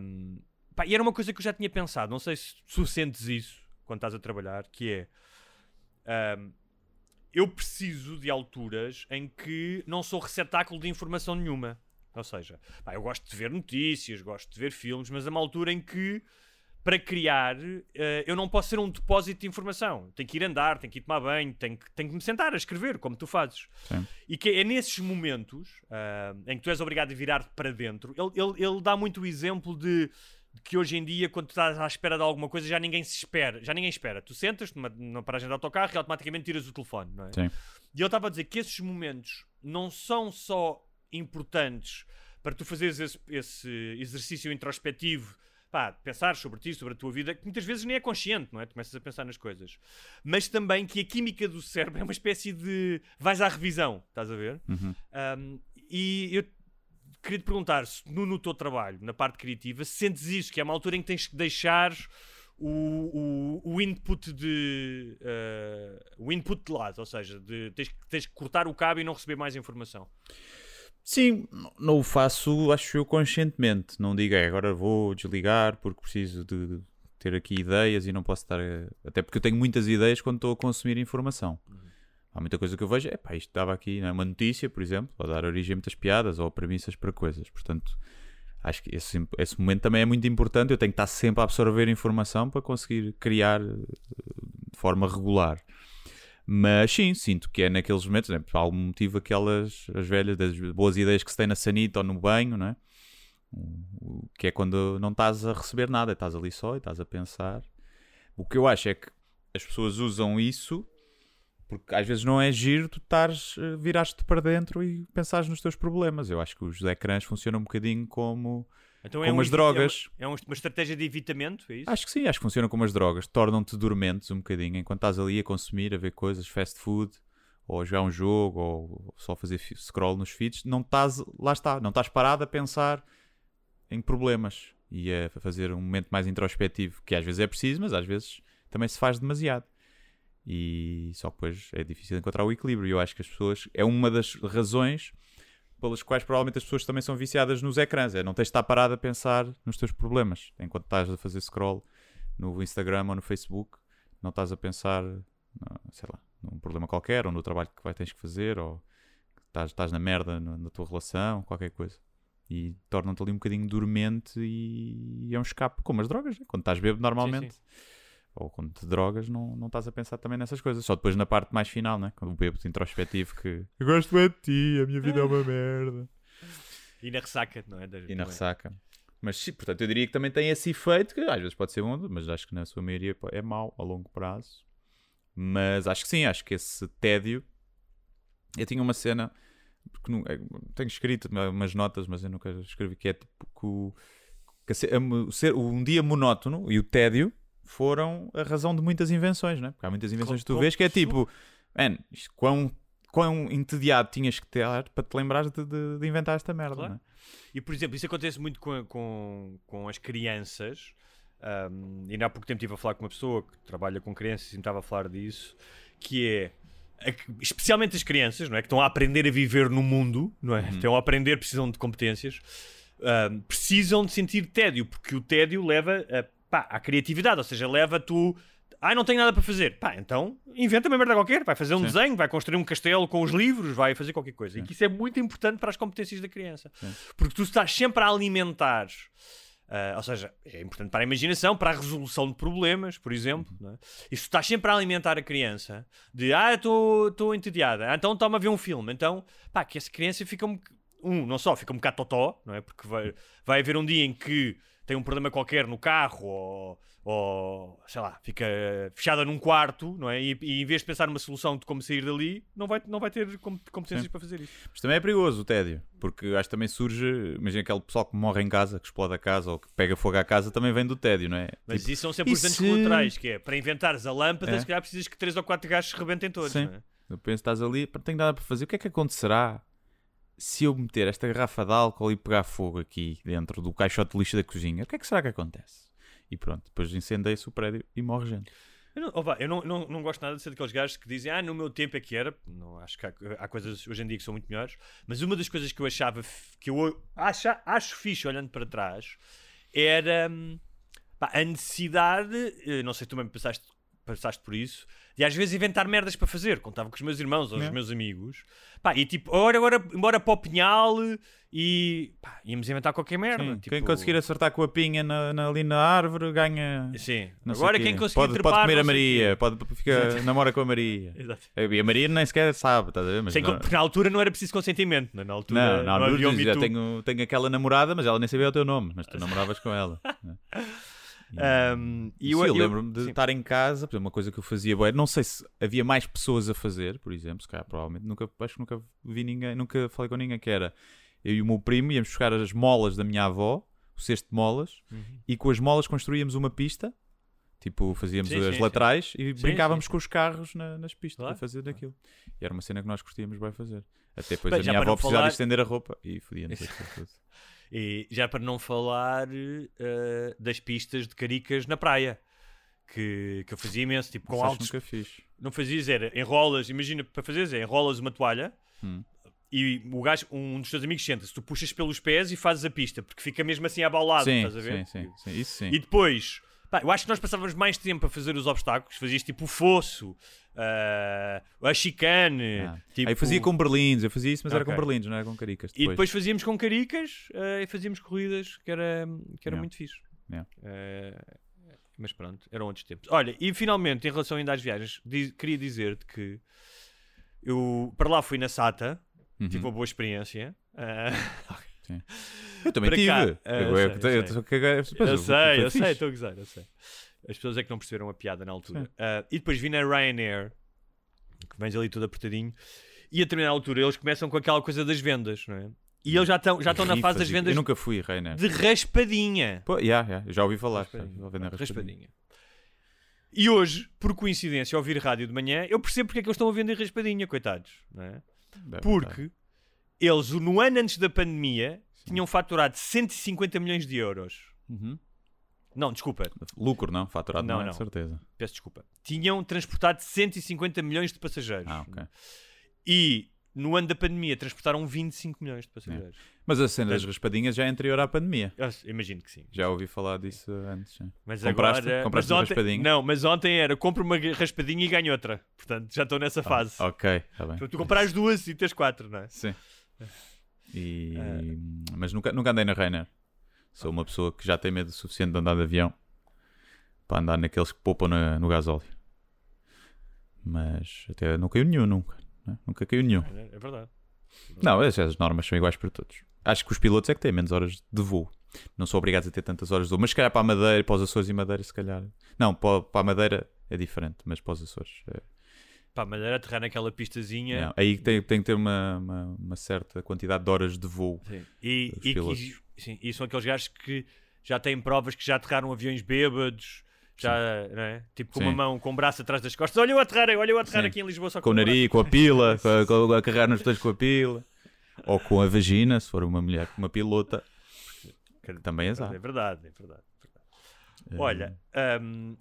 Um, pá, e era uma coisa que eu já tinha pensado, não sei se tu sentes isso quando estás a trabalhar, que é um, eu preciso de alturas em que não sou receptáculo de informação nenhuma. Ou seja, pá, eu gosto de ver notícias, gosto de ver filmes, mas há uma altura em que para criar eh, eu não posso ser um depósito de informação. Tenho que ir andar, tenho que ir tomar banho, tenho que, tenho que me sentar a escrever, como tu fazes. Sim. E que é nesses momentos ah, em que tu és obrigado a virar-te para dentro. Ele, ele, ele dá muito o exemplo de que hoje em dia, quando tu estás à espera de alguma coisa, já ninguém se espera. Já ninguém espera. Tu sentas numa, numa paragem de autocarro e automaticamente tiras o telefone, não é? Sim. E ele estava a dizer que esses momentos não são só importantes para tu fazeres esse, esse exercício introspectivo, pá, pensar sobre ti, sobre a tua vida, que muitas vezes nem é consciente, não é? Tu começas a pensar nas coisas. Mas também que a química do cérebro é uma espécie de. vais à revisão, estás a ver? Uhum. Um, e eu queria te perguntar se no, no teu trabalho, na parte criativa, sentes isso, que é uma altura em que tens que deixar o, o, o input de uh, o input de lado, ou seja, de, tens, tens que cortar o cabo e não receber mais informação. Sim, não o faço, acho eu, conscientemente. Não digo, "É, agora vou desligar porque preciso de ter aqui ideias e não posso estar. a-" Até porque eu tenho muitas ideias quando estou a consumir informação. Há muita coisa que eu vejo, é pá, isto dava aqui não é? uma notícia, por exemplo, a dar origem a muitas piadas ou premissas para coisas. Portanto, acho que esse, esse momento também é muito importante. Eu tenho que estar sempre a absorver informação para conseguir criar eh, de forma regular. Mas sim, sinto que é naqueles momentos, né? por algum motivo, aquelas as velhas, das boas ideias que se tem na sanita ou no banho, não é? Que é quando não estás a receber nada, estás ali só e estás a pensar. O que eu acho é que as pessoas usam isso porque às vezes não é giro tu estares, eh, viraste para dentro e pensares nos teus problemas. Eu acho que os ecrãs funcionam um bocadinho como. Então Como um as drogas. É uma, é uma estratégia de evitamento, é isso? Acho que sim, acho que funcionam como as drogas. Tornam-te dormentes um bocadinho enquanto estás ali a consumir, a ver coisas, fast food, ou a jogar um jogo, ou só fazer scroll nos feeds. Não estás, lá está, não estás parado a pensar em problemas e a fazer um momento mais introspectivo, que às vezes é preciso, mas às vezes também se faz demasiado. E só depois é difícil encontrar o equilíbrio. E eu acho que as pessoas. É uma das razões pelas quais provavelmente as pessoas também são viciadas nos ecrãs. É não tens de estar parado a pensar nos teus problemas enquanto estás a fazer scroll no Instagram ou no Facebook. Não estás a pensar, sei lá, num problema qualquer ou no trabalho que vai tens que fazer ou estás, estás na merda no- na tua relação, qualquer coisa. E tornam-te ali um bocadinho dormente e é um escape, como as drogas, né? quando estás bêbado normalmente. Ou quando te drogas, não, não estás a pensar também nessas coisas. Só depois na parte mais final, né? Quando o bêbado introspectivo que eu gosto bem de ti, a minha vida é uma merda. E na ressaca, não é? Da- E na ressaca. Mas sim, portanto, eu diria que também tem esse efeito que às vezes pode ser bom, mas acho que na sua maioria é mau a longo prazo. Mas acho que sim, acho que esse tédio. Eu tinha uma cena, porque não, é, tenho escrito umas notas, mas eu nunca escrevi, que é tipo que, o, que a ser- um dia monótono e o tédio foram a razão de muitas invenções, né? Porque há muitas invenções que tu vês que é tipo, man, isto quão quão entediado tinhas que ter para te lembrares de, de- de inventar esta merda. Claro. não é? E, por exemplo, isso acontece muito com, com, com as crianças. Um, ainda há pouco tempo estive a falar com uma pessoa que trabalha com crianças e me estava a falar disso, que é, especialmente as crianças, não é? Que estão a aprender a viver no mundo, não é? Estão a aprender, precisam de competências, um, precisam de sentir tédio, porque o tédio leva a, pá, à criatividade, ou seja, leva tu... Ah, não tenho nada para fazer. Pá, então inventa uma merda qualquer. Vai fazer um desenho, vai construir um castelo com os livros, vai fazer qualquer coisa. E que isso é muito importante para as competências da criança. Porque tu estás sempre a alimentar. ah, ou seja, é importante para a imaginação, para a resolução de problemas, por exemplo. não é? E se tu estás sempre a alimentar a criança de ah, estou entediada, ah, então toma a ver um filme. Então, pá, que essa criança fica um, um não só fica um bocado totó, não é? Porque vai, vai haver um dia em que tem um problema qualquer no carro ou, ou sei lá, fica fechada num quarto, não é? E, e em vez de pensar numa solução de como sair dali, não vai, não vai ter com- competências Sim. para fazer isso. Mas também é perigoso o tédio, porque acho que também surge, imagina aquele pessoal que morre em casa, que explode a casa ou que pega fogo à casa, também vem do tédio, não é? Mas Tipo, isso são sempre os danos se- colaterais, que é para inventares a lâmpada, É. se calhar precisas que 3 ou 4 gajos se rebentem todos. Sim. não é? Eu penso, estás ali, tenho nada para fazer. O que é que acontecerá se eu meter esta garrafa de álcool e pegar fogo aqui dentro do caixote de lixo da cozinha? O que é que será que acontece? E pronto, depois incendeia-se o prédio e morre gente. Eu, não, opa, eu não, não, não gosto nada de ser daqueles gajos que dizem, ah, no meu tempo é que era. Não, acho que há, há coisas hoje em dia que são muito melhores. Mas uma das coisas que eu achava, que eu acho, acho fixe olhando para trás, era hum, pá, a necessidade, eh, não sei se tu também passaste, passaste por isso, de às vezes inventar merdas para fazer. Contava com os meus irmãos ou os É. meus amigos. Pá, e tipo, agora, agora, embora para o pinhal e pá, íamos inventar qualquer merda. Sim, tipo, Quem conseguir acertar com a pinha na, na- ali na árvore ganha. Sim, agora quem conseguir pode, trepar, pode comer a Maria, pode ficar, namora com a Maria. Exato. E a Maria nem sequer sabe, estás a ver? Mas não- porque na altura não era preciso consentimento, não é? na altura Não, não, não, havia tenho, tenho aquela namorada, mas ela nem sabia o teu nome, mas tu namoravas com ela. Um, e eu, eu, lembro-me de sim. estar em casa, por exemplo, uma coisa que eu fazia, bué, não sei se havia mais pessoas a fazer, por exemplo, se calhar provavelmente, nunca, acho que nunca vi ninguém, nunca falei com ninguém que era eu e o meu primo íamos buscar as molas da minha avó, o cesto de molas, Uhum. e com as molas construíamos uma pista, tipo, fazíamos Sim, as sim, laterais e brincávamos com os carros na- nas pistas Claro, a fazer daquilo. E era uma cena que nós curtíamos bem fazer. Até depois Bem, a minha avó precisava falar- de estender a roupa e fodia-nos aquilo tudo. E já para não falar eh, das pistas de caricas na praia. Que, que eu fazia imenso, tipo, com altos. nunca fiz. Não fazias, era enrolas, imagina, para fazeres, é enrolas uma toalha Hum. e o gajo, um dos teus amigos senta-se, tu puxas pelos pés e fazes a pista, porque fica mesmo assim abaulado, Sim, estás a ver? sim, sim, sim, isso sim. E depois, pá, eu acho que nós passávamos mais tempo a fazer os obstáculos. Fazias tipo o fosso, ah, a chicane. Ah. tipo... Aí fazia com berlindes, eu fazia isso, mas era com berlindes, não era com caricas. E depois fazíamos com caricas ah, e fazíamos corridas, que era, que era Yeah. muito fixe. Yeah. Ah, mas pronto, eram outros tempos. Olha, e finalmente, em relação ainda às viagens, di- queria dizer-te que eu para lá fui na SATA, Uhum. tive uma boa experiência. Ah, Eu também para tive. cá. Eu, eu eu, sei, eu sei. eu caguei- mas eu foi sei, eu sei, fixe. estou a gozar, eu sei. As pessoas é que não perceberam a piada na altura. Sim. Ah, e depois vi na Ryanair, que vens ali todo apertadinho, e a determinada altura eles começam com aquela coisa das vendas, não é? E eles já estão já estão na fase das vendas Eu nunca fui, Rainer. de raspadinha. Pô, yeah, yeah, já ouvi falar. já Raspadinha. na raspadinha. raspadinha. E hoje, por coincidência, ao ouvir rádio de manhã, eu percebo porque é que eles estão a vender raspadinha, coitados. Não é? Deve Porque eles, no ano antes da pandemia, tinham faturado 150 milhões de euros. Uhum. Não, desculpa, Lucro, não? Faturado Não, não, é, não. de certeza. peço desculpa. Tinham transportado 150 milhões de passageiros. Ah, ok. E no ano da pandemia transportaram 25 milhões de passageiros. Mas a cena das raspadinhas já é anterior à pandemia. Eu imagino que sim. Já ouvi falar disso antes. sim. Mas Compraste? agora. Compraste mas ontem, raspadinha? Não, mas ontem era compra uma raspadinha e ganha outra. Portanto, já estou nessa fase. Ah, ok, está bem. Então, tu compras duas e tens quatro, não é? Sim. E... Ah. Mas nunca, nunca andei na Rainer. Sou uma pessoa que já tem medo o suficiente de andar de avião para andar naqueles que poupam na- no gasóleo. Mas até não caiu nenhum, nunca. né? Nunca caiu nenhum. É, é verdade. Não, as, as normas são iguais para todos. Acho que os pilotos é que têm menos horas de voo. Não são obrigados a ter tantas horas de voo. Mas se calhar para a Madeira, para os Açores e Madeira, se calhar. Não, para, para a Madeira é diferente, mas para os Açores. é- Pá, Madeira aterrar naquela pistazinha. não. Aí tem, tem que ter uma, uma, uma certa quantidade de horas de voo. Sim. E, e, que- sim, e são aqueles gajos que já têm provas que já aterraram aviões bêbados, Já, é? Tipo com Sim. uma mão, com o braço atrás das costas. Olha eu a aterrar, olha eu a aterrar Sim. aqui em Lisboa só Com o o nariz, com a pila, com a, com carregar nos dedos com a pila. Ou com a vagina, se for uma mulher com uma pilota. Também és É verdade, é verdade. é verdade. Olha, hum,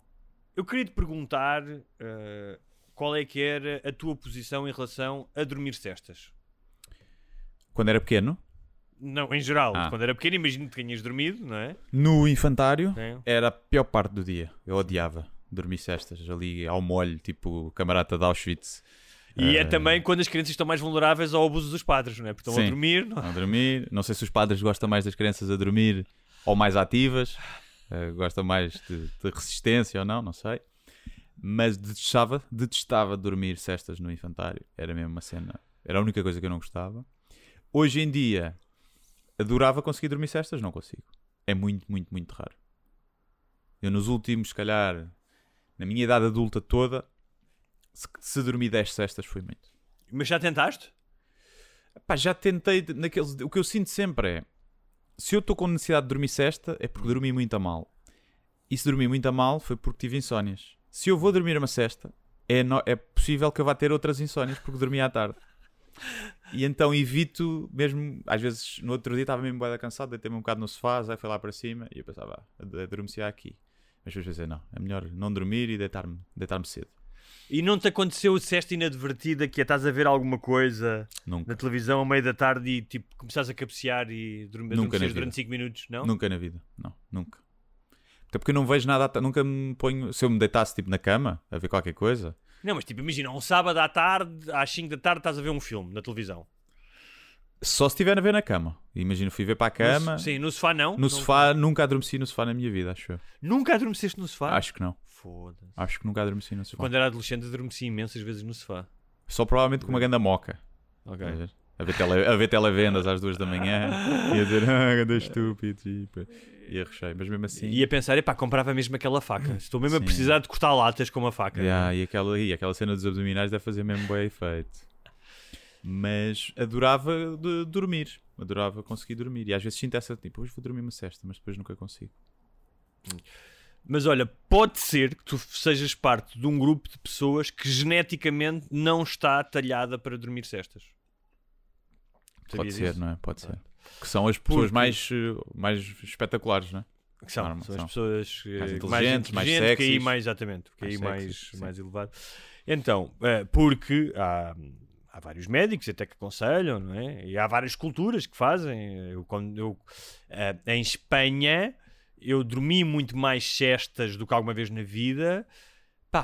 eu queria te perguntar uh, qual é que era a tua posição em relação a dormir cestas. Quando era pequeno, Não, em geral, Ah. quando era pequeno, imagino que tenhas dormido, não é? no infantário, É. era a pior parte do dia. Eu odiava dormir cestas ali ao molho, tipo camarada de Auschwitz. E é Eh, também quando as crianças estão mais vulneráveis ao abuso dos padres, não é? Porque estão a Sim. dormir. Não? a dormir. Não sei se os padres gostam mais das crianças a dormir ou mais ativas. Eh, gostam mais de, de resistência ou não, não sei. Mas detestava, detestava dormir cestas no infantário. Era mesmo uma cena. Era a única coisa que eu não gostava. Hoje em dia, adorava conseguir dormir cestas, não consigo. É muito, muito, muito raro. Eu nos últimos, se calhar, na minha idade adulta toda, se, se dormi 10 cestas foi muito. Mas já tentaste? Pá, já tentei naqueles. O que eu sinto sempre é se eu estou com necessidade de dormir cesta, é porque dormi muito a mal. E se dormi muito a mal foi porque tive insónias. Se eu vou dormir uma cesta, é, no- é possível que eu vá ter outras insónias porque dormi à tarde. E então evito, mesmo às vezes no outro dia estava mesmo da cansado, deitei-me um bocado no sofá, aí foi lá para cima e eu pensava, ah, adormecia aqui. Mas depois pensei, não, é melhor não dormir e deitar-me deitar cedo. E não te aconteceu cesta inadvertida que é, estás a ver alguma coisa Nunca. na televisão a meio da tarde e tipo começares a cabecear e dormir durante 5 minutos, não? Nunca na vida, não, nunca. Até porque eu não vejo nada, ta- nunca me ponho. Se eu me deitasse tipo na cama a ver qualquer coisa, Não, mas tipo, imagina, um sábado à tarde, às 5 da tarde, estás a ver um filme na televisão. só se estiver a ver na cama. Imagino, fui ver para a cama. No, sim, no sofá não. No Não- sofá, nunca adormeci no sofá na minha vida, acho eu. Nunca adormeceste no sofá? Acho que não. Foda-se. Acho que nunca adormeci no sofá. Quando era adolescente, adormeci imensas vezes no sofá. Só provavelmente com uma ganda moca. Ok. A ver? A tele, a ver televendas às duas da manhã e a dizer, ah, ganda estúpido. Tipo, e a recheio. Mas mesmo assim. E a pensar, epá, comprava mesmo aquela faca. Estou mesmo a Sim. precisar de cortar latas com uma faca. Yeah, e, aquela, e aquela cena dos abdominais deve fazer mesmo bem efeito. Mas adorava de dormir. Adorava conseguir dormir. E às vezes sinto essa tipo, hoje vou dormir uma cesta, mas depois nunca consigo. Mas olha, pode ser que tu sejas parte de um grupo de pessoas que geneticamente não está talhada para dormir cestas. Pode ser, isso? não é? Pode ser. Que são as pessoas Porque- mais, eh, mais espetaculares, não é? Que são, Normal, são as pessoas eh, Mais que inteligentes, mais que aí sexys. mais exatamente, que aí Mais mais, sim. mais elevado. Então, eh, porque há, há vários médicos até que aconselham, não é? E há várias culturas que fazem. Eu, quando eu, eh, em Espanha, eu dormi muito mais cestas do que alguma vez na vida,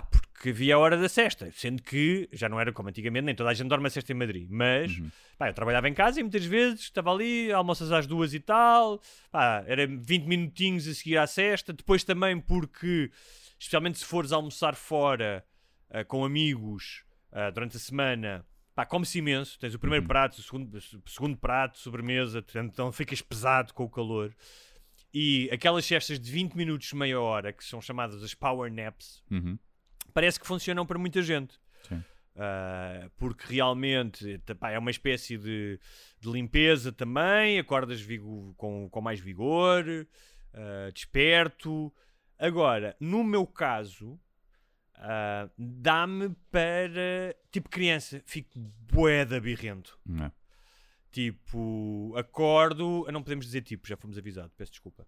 pá, porque havia a hora da cesta, sendo que já não era como antigamente, nem toda a gente dorme a cesta em Madrid, mas Uhum. pá, eu trabalhava em casa e muitas vezes estava ali, almoças às duas e tal, pá, era 20 minutinhos a seguir à cesta, depois também porque, especialmente se fores almoçar fora ah, com amigos ah, durante a semana, pá, come-se imenso, tens o primeiro Uhum. prato, o segundo, o segundo prato, sobremesa, portanto, então ficas pesado com o calor. E aquelas cestas de 20 minutos, meia hora, que são chamadas as power naps, Uhum. Parece que funcionam para muita gente. Sim. Ah, porque realmente pá, é uma espécie de, de limpeza também, acordas com, com mais vigor, ah, desperto. Agora, no meu caso, ah, dá-me para tipo criança, fico boeda birrento. Não é? Tipo, acordo. Não podemos dizer tipo, já fomos avisados, peço desculpa.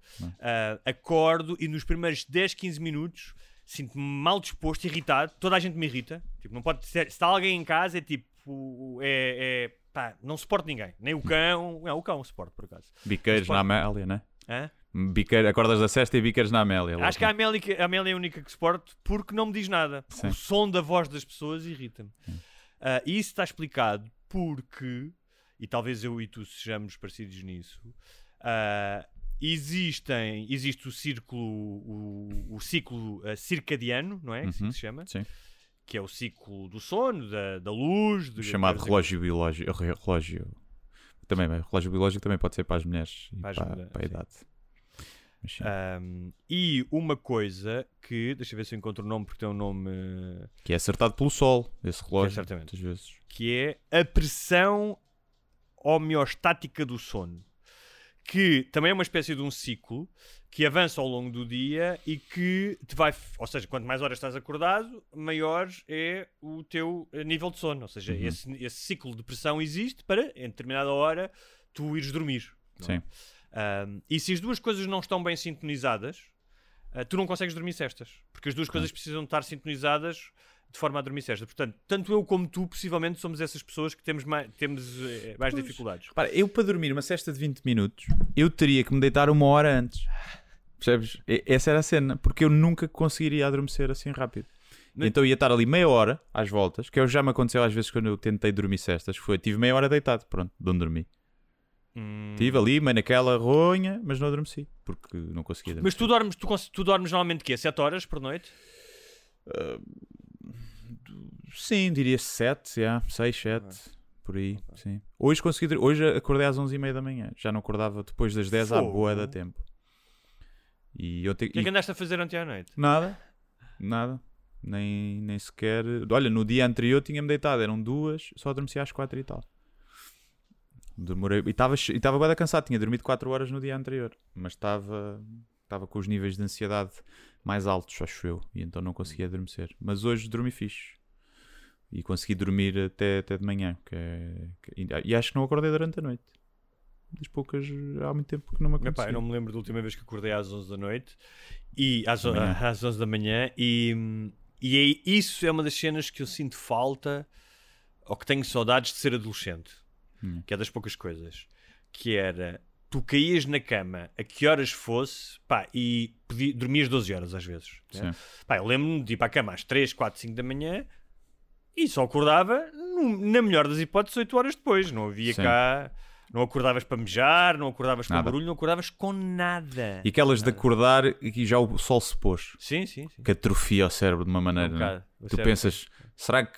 Acordo e nos primeiros 10, 15 minutos sinto-me mal disposto, irritado. Toda a gente me irrita. Tipo, não pode ser. Se está alguém em casa, é tipo. É. é pá, não suporto ninguém. Nem o cão. Não, o cão suporto, por acaso. Biqueiros na Amélia, né? Hã? Biqueiro, acordas da cesta e biqueiros na Amélia. Acho que a Amélia, a Amélia é a única que suporto porque não me diz nada. O som da voz das pessoas irrita-me. E isso está explicado porque, e talvez eu e tu sejamos parecidos nisso, ah, existem, existe o círculo, o, o ciclo ah, circadiano, não é? Assim Uhum. que se chama? Sim. Que é o ciclo do sono, da, da luz. O de- chamado relógio biológico. re- Relógio. Também, bem, relógio biológico também pode ser para as mulheres e Para as para, a idade. Mas. Ahm, e uma coisa que, deixa eu ver se eu encontro o nome porque tem um nome Que é acertado pelo sol, esse relógio. certamente. Muitas vezes. que é a pressão homeostática do sono. Que também é uma espécie de um ciclo que avança ao longo do dia e que te vai, ou seja, quanto mais horas estás acordado, maior é o teu eh, nível de sono. Ou seja, Uhum. esse, esse ciclo de pressão existe para, em determinada hora, tu ires dormir. é? Sim. Ahm, e se as duas coisas não estão bem sintonizadas, ah, tu não consegues dormir cestas. Porque as duas coisas precisam estar sintonizadas de forma a dormir cesta. Portanto, tanto eu como tu, possivelmente, somos essas pessoas que temos mais, temos, eh, mais dificuldades. Repara, eu para dormir uma cesta de 20 minutos, eu teria que me deitar uma hora antes. Percebes? E- Essa era a cena, porque eu nunca conseguiria adormecer assim rápido. Mas- Então ia estar ali meia hora às voltas, que eu já me aconteceu às vezes quando eu tentei dormir cestas. Foi, tive meia hora deitado, pronto, de onde dormi. Hum. Estive ali, meio naquela ronha, mas não adormeci, porque não conseguia dormir. Mas tu dormes, tu, cons- tu dormes normalmente quê? 7 horas por noite? Sim, diria 7, já, 6, 7, por aí, sim. Hoje consegui, hoje acordei às 11h30 da manhã, já não acordava depois das 10 à Fogo. boa da tempo. E eu te... O que é que andaste a fazer ontem à noite? Nada, nada, nem, nem sequer. Olha, no dia anterior tinha-me deitado, eram duas, só adormeci às 4 e tal. Demorei, e estava e estava da cansado, tinha dormido 4 horas no dia anterior, mas estava estava com os níveis de ansiedade mais altos, acho eu, e então não conseguia adormecer. Mas hoje dormi fixe. E consegui dormir até, até de manhã. Que é, que- e acho que não acordei durante a noite. Das poucas. Há muito tempo que não me Epá, aconteceu. eu não me lembro da última vez que acordei às 11 da noite e às, o- Da manhã. às 11 da manhã e, e aí, isso é uma das cenas que eu sinto falta ou que tenho saudades de ser adolescente Hum. que é das poucas coisas que era tu caías na cama a que horas fosse pá, e podi- dormias 12 horas às vezes né? Pá, eu lembro-me de ir para a cama às 3, 4, 5 da manhã e só acordava, na melhor das hipóteses, 8 horas depois. Não havia Sim. cá. Não acordavas para mejar, não acordavas com Nada. barulho, não acordavas com nada. E aquelas de acordar e já o sol se pôs. Sim, sim, sim. Que atrofia o cérebro de uma maneira. Um é? O Tu cérebro- pensas, será que,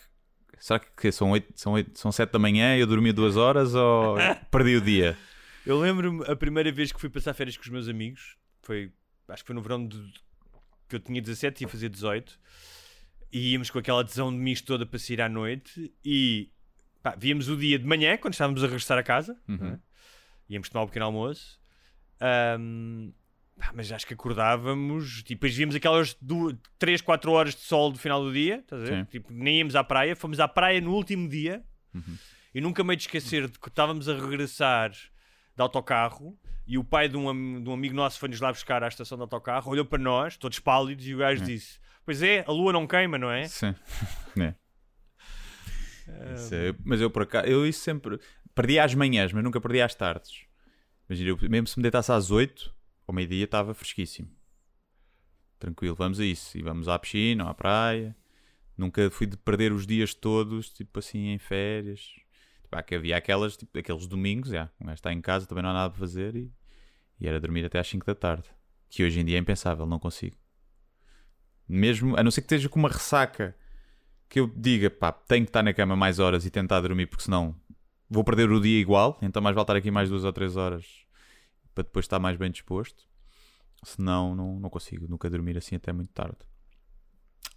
será que são, 8, são, 8, são 7 da manhã e eu dormi duas horas ou perdi o dia? Eu lembro-me a primeira vez que fui passar férias com os meus amigos, foi, acho que foi no verão de, que eu tinha 17 e ia fazer 18, e íamos com aquela adesão de misto toda para sair à noite e pá, víamos o dia de manhã, quando estávamos a regressar a casa, Uhum. não é? íamos tomar um pequeno almoço, ahm, pá, mas acho que acordávamos, e depois víamos aquelas 3, 4 horas de sol do final do dia. Tipo, nem íamos à praia, fomos à praia no último dia, Uhum. e nunca me hei de esquecer de que estávamos a regressar de autocarro e o pai de um, de um amigo nosso foi-nos lá buscar à estação de autocarro, olhou para nós, todos pálidos, e o gajo disse: Pois é, a lua não queima, não é? Sim. É. Isso é- mas eu por acaso, eu isso sempre perdi às manhãs, mas nunca perdi às tardes. Imagina, eu, mesmo se me deitasse às 8, ao meio-dia estava fresquíssimo. Tranquilo, vamos a isso. E vamos à piscina ou à praia. Nunca fui de perder os dias todos, tipo assim, em férias. Tipo, que havia aquelas, tipo, aqueles domingos, já. Um gajo está em casa, também não há nada para fazer e, e era dormir até às 5 da tarde. Que hoje em dia é impensável, não consigo. Mesmo, a não ser que esteja com uma ressaca que eu diga, pá, tenho que estar na cama mais horas e tentar dormir, porque senão vou perder o dia igual, então mais vale estar aqui mais duas ou três horas para depois estar mais bem disposto. Senão não, não consigo nunca dormir assim até muito tarde.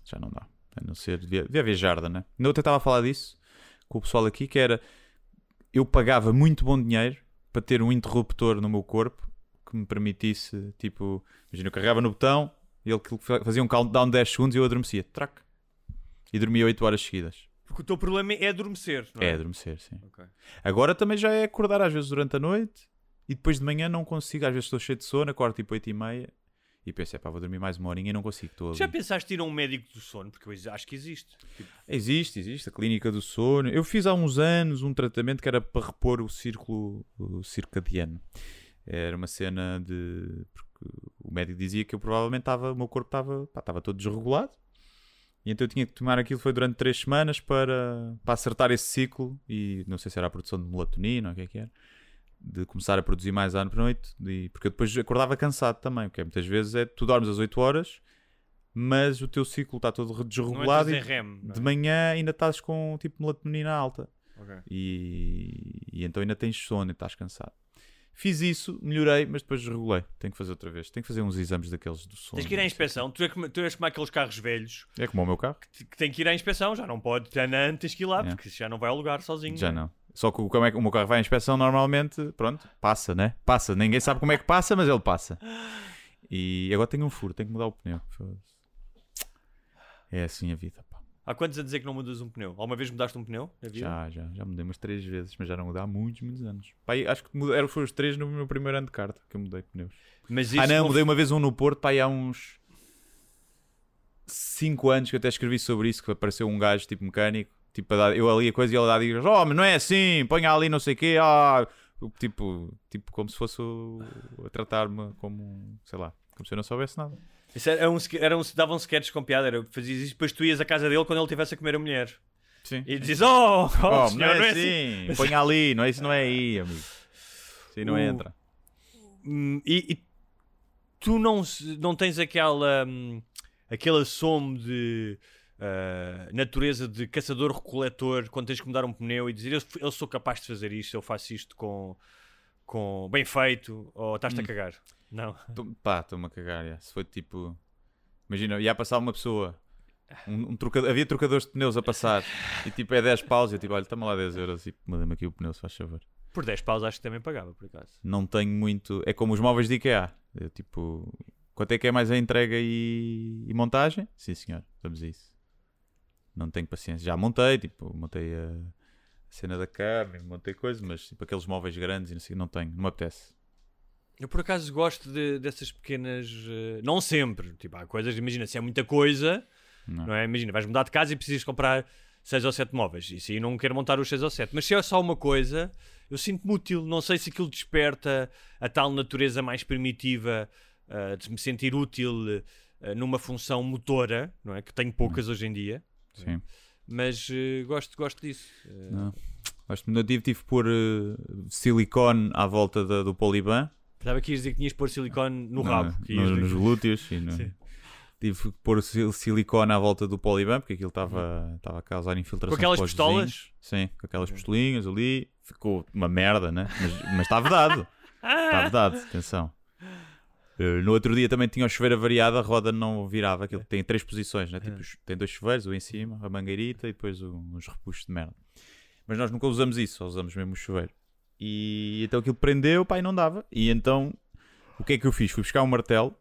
Já não dá. A não ser, devia, devia haver jarda, né? Eu tentava falar disso com o pessoal aqui, que era eu pagava muito bom dinheiro para ter um interruptor no meu corpo que me permitisse, tipo, imagina, eu carregava no botão, ele fazia um countdown de 10 segundos e eu adormecia. Trac. E dormia 8 horas seguidas. Porque o teu problema é adormecer, não é? É adormecer, sim. Ok. Agora também já é acordar às vezes durante a noite e depois de manhã não consigo. Às vezes estou cheio de sono, acordo tipo 8 e meia e penso, é pá, vou dormir mais uma horinha e não consigo. Estou Já pensaste ir a um médico do sono? Porque eu acho que existe. Tipo, Existe, existe a clínica do sono. Eu fiz há uns anos um tratamento que era para repor o círculo o circadiano. Era uma cena de. Porque o médico dizia que eu provavelmente estava. O meu corpo estava, pá, estava todo desregulado. E então eu tinha que tomar aquilo foi durante três semanas para, para acertar esse ciclo. E não sei se era a produção de melatonina ou o que é que era. De começar a produzir mais à noite. E, porque eu depois acordava cansado também. Porque muitas vezes é tu dormes às 8 horas, mas o teu ciclo está todo desregulado. e em REM. não é? de manhã ainda estás com tipo melatonina alta Ok. e, e então ainda tens sono e estás cansado. Fiz isso, melhorei, mas depois desregulei. Tenho que fazer outra vez. Tenho que fazer uns exames daqueles do sono. Tens que ir à inspeção. Tu, é como, tu és como aqueles carros velhos É como o meu carro? que, que têm que ir à inspeção. Já não pode. Já não tens que ir lá É. porque já não vai ao lugar sozinho. Já não. Só que como é que o meu carro vai à inspeção normalmente, pronto, passa, né? Passa. Ninguém sabe como é que passa, mas ele passa. E agora tenho um furo, tenho que mudar o pneu. É assim a vida. Há quantos anos é que não mudas um pneu? Alguma vez mudaste um pneu na vida? Já, já, já mudei umas três vezes, mas já não mudei há muitos, muitos anos. Pá, aí acho que mudei, foi os três no meu primeiro ano de carta que eu mudei pneus. Mas Ah, isso não, mudei uma vez um no Porto, pá, aí há uns 5 anos que eu até escrevi sobre isso, que apareceu um gajo tipo mecânico, tipo, eu ali a coisa e ele a dar dicas, oh, mas não é assim, ponha ali não sei o quê, ah, tipo, tipo, como se fosse o- a tratar-me como, sei lá, como se eu não soubesse nada. Isso era um, era um, davam sketches com piada, era, fazias isso, depois tu ias à casa dele quando ele estivesse a comer a mulher. Sim. E dizias, oh, oh, Oh, senhor, não é assim, ponha ali, não é isso, não é aí, amigo. Assim não O- entra. Hum, e, e tu não, não tens aquela hum, aquele assomo de ah, natureza de caçador-recoletor quando tens que mudar um pneu e dizer eu, eu sou capaz de fazer isto, eu faço isto com, com bem feito ou estás-te a Hum. cagar? Não. Tô- Pá, estou-me a cagar. Se foi tipo. Imagina, ia passar uma pessoa. Um, um troca- Havia trocadores de pneus a passar e tipo é 10 paus. E eu tipo, olha, toma lá 10 euros e muda-me aqui o pneu, se faz favor. Por 10 paus acho que também pagava, por acaso. Não tenho muito. É como os móveis de IKEA. Eu, tipo, quanto é que é mais a entrega e, e montagem? Sim, senhor, vamos a isso. Não tenho paciência. Já montei, tipo, montei a cena da carne, montei coisas, mas tipo aqueles móveis grandes e não sei, não tenho, não me apetece. Eu por acaso gosto de- dessas pequenas. eh, não sempre. Tipo, há coisas, imagina, se é muita coisa, Não. não é? Imagina, vais mudar de casa e precisas comprar 6 ou 7 móveis. Isso aí não quero montar os 6 ou 7. Mas se é só uma coisa, eu sinto-me útil. Não sei se aquilo desperta a tal natureza mais primitiva ah, de me sentir útil ah, numa função motora, não é? Que tenho poucas hoje em dia. Sim. Mas eh, gosto, gosto disso. Eh, Não. Gosto muito. Eu tive, tive que pôr eh, silicone à volta da- do poliban. Pensava que ias dizer que tinhas de pôr silicone no Não, rabo. que no- nos glúteos. E no- Sim. Tive que pôr sil- silicone à volta do poliban porque aquilo estava estava a causar infiltração. Com aquelas pistolas? vizinhos. Sim, com aquelas pistolinhas ali. Ficou uma merda, né? Mas, mas está vedado. Está vedado, atenção. Eh, No outro dia também tinha o chuveiro avariado, a roda não virava. Aquilo tem três posições, né? Tipo, os- tem dois chuveiros, o em cima, a mangueirita e depois uns repuxos de merda. Mas nós nunca usamos isso, só usamos mesmo o chuveiro. E então aquilo prendeu, pá, e não dava. E então o que é que eu fiz? Fui buscar um martelo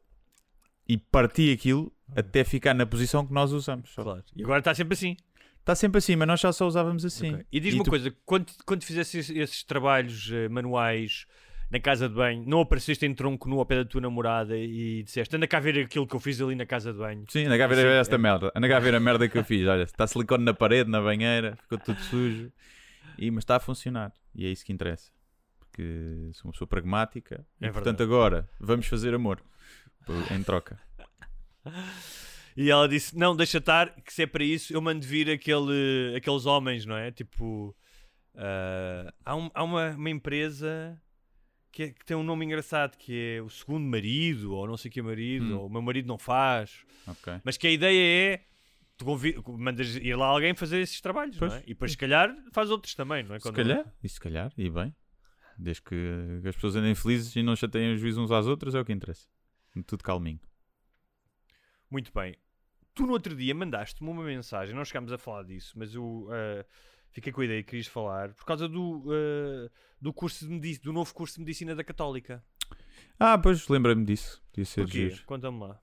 e parti aquilo até ficar na posição que nós usamos. Claro. E agora está sempre assim. Está sempre assim, mas nós já só usávamos assim. Ok. E diz-me uma tu- coisa: quando, quando fizeste esses, esses trabalhos eh, manuais na casa de banho, não apareceste em tronco nu ao pé da tua namorada e disseste anda cá ver aquilo que eu fiz ali na casa de banho? Sim, anda cá ver Sim, esta é. merda. Anda cá ver a merda que eu fiz. Olha, está silicone na parede, na banheira, ficou tudo sujo. E, mas está a funcionar. E é isso que interessa. Porque sou uma pessoa pragmática. E É portanto verdade. agora vamos fazer amor. Em troca. E ela disse: Não, deixa estar, que se é para isso, eu mando vir aquele, aqueles homens, não é? Tipo, ah, há, um- há uma, uma empresa que, é- que tem um nome engraçado que é o segundo marido, ou não sei o que é marido, Hum. ou o meu marido não faz. Ok. Mas que a ideia é. Tu mandas ir lá alguém fazer esses trabalhos, não é? Pois. E depois, se calhar, faz outros também, não é? Se Quando- calhar, e se calhar, e bem. Desde que as pessoas andem felizes e não chateiem os juízes uns às outras, é o que interessa. Tudo calminho. Muito bem. Tu no outro dia mandaste-me uma mensagem, não chegámos a falar disso, mas eu ah, fiquei com a ideia que querias falar por causa do, ah, do, curso de do novo curso de Medicina da Católica. Ah, pois lembrei-me disso. Podia ser Porquê? giro. Conta-me lá.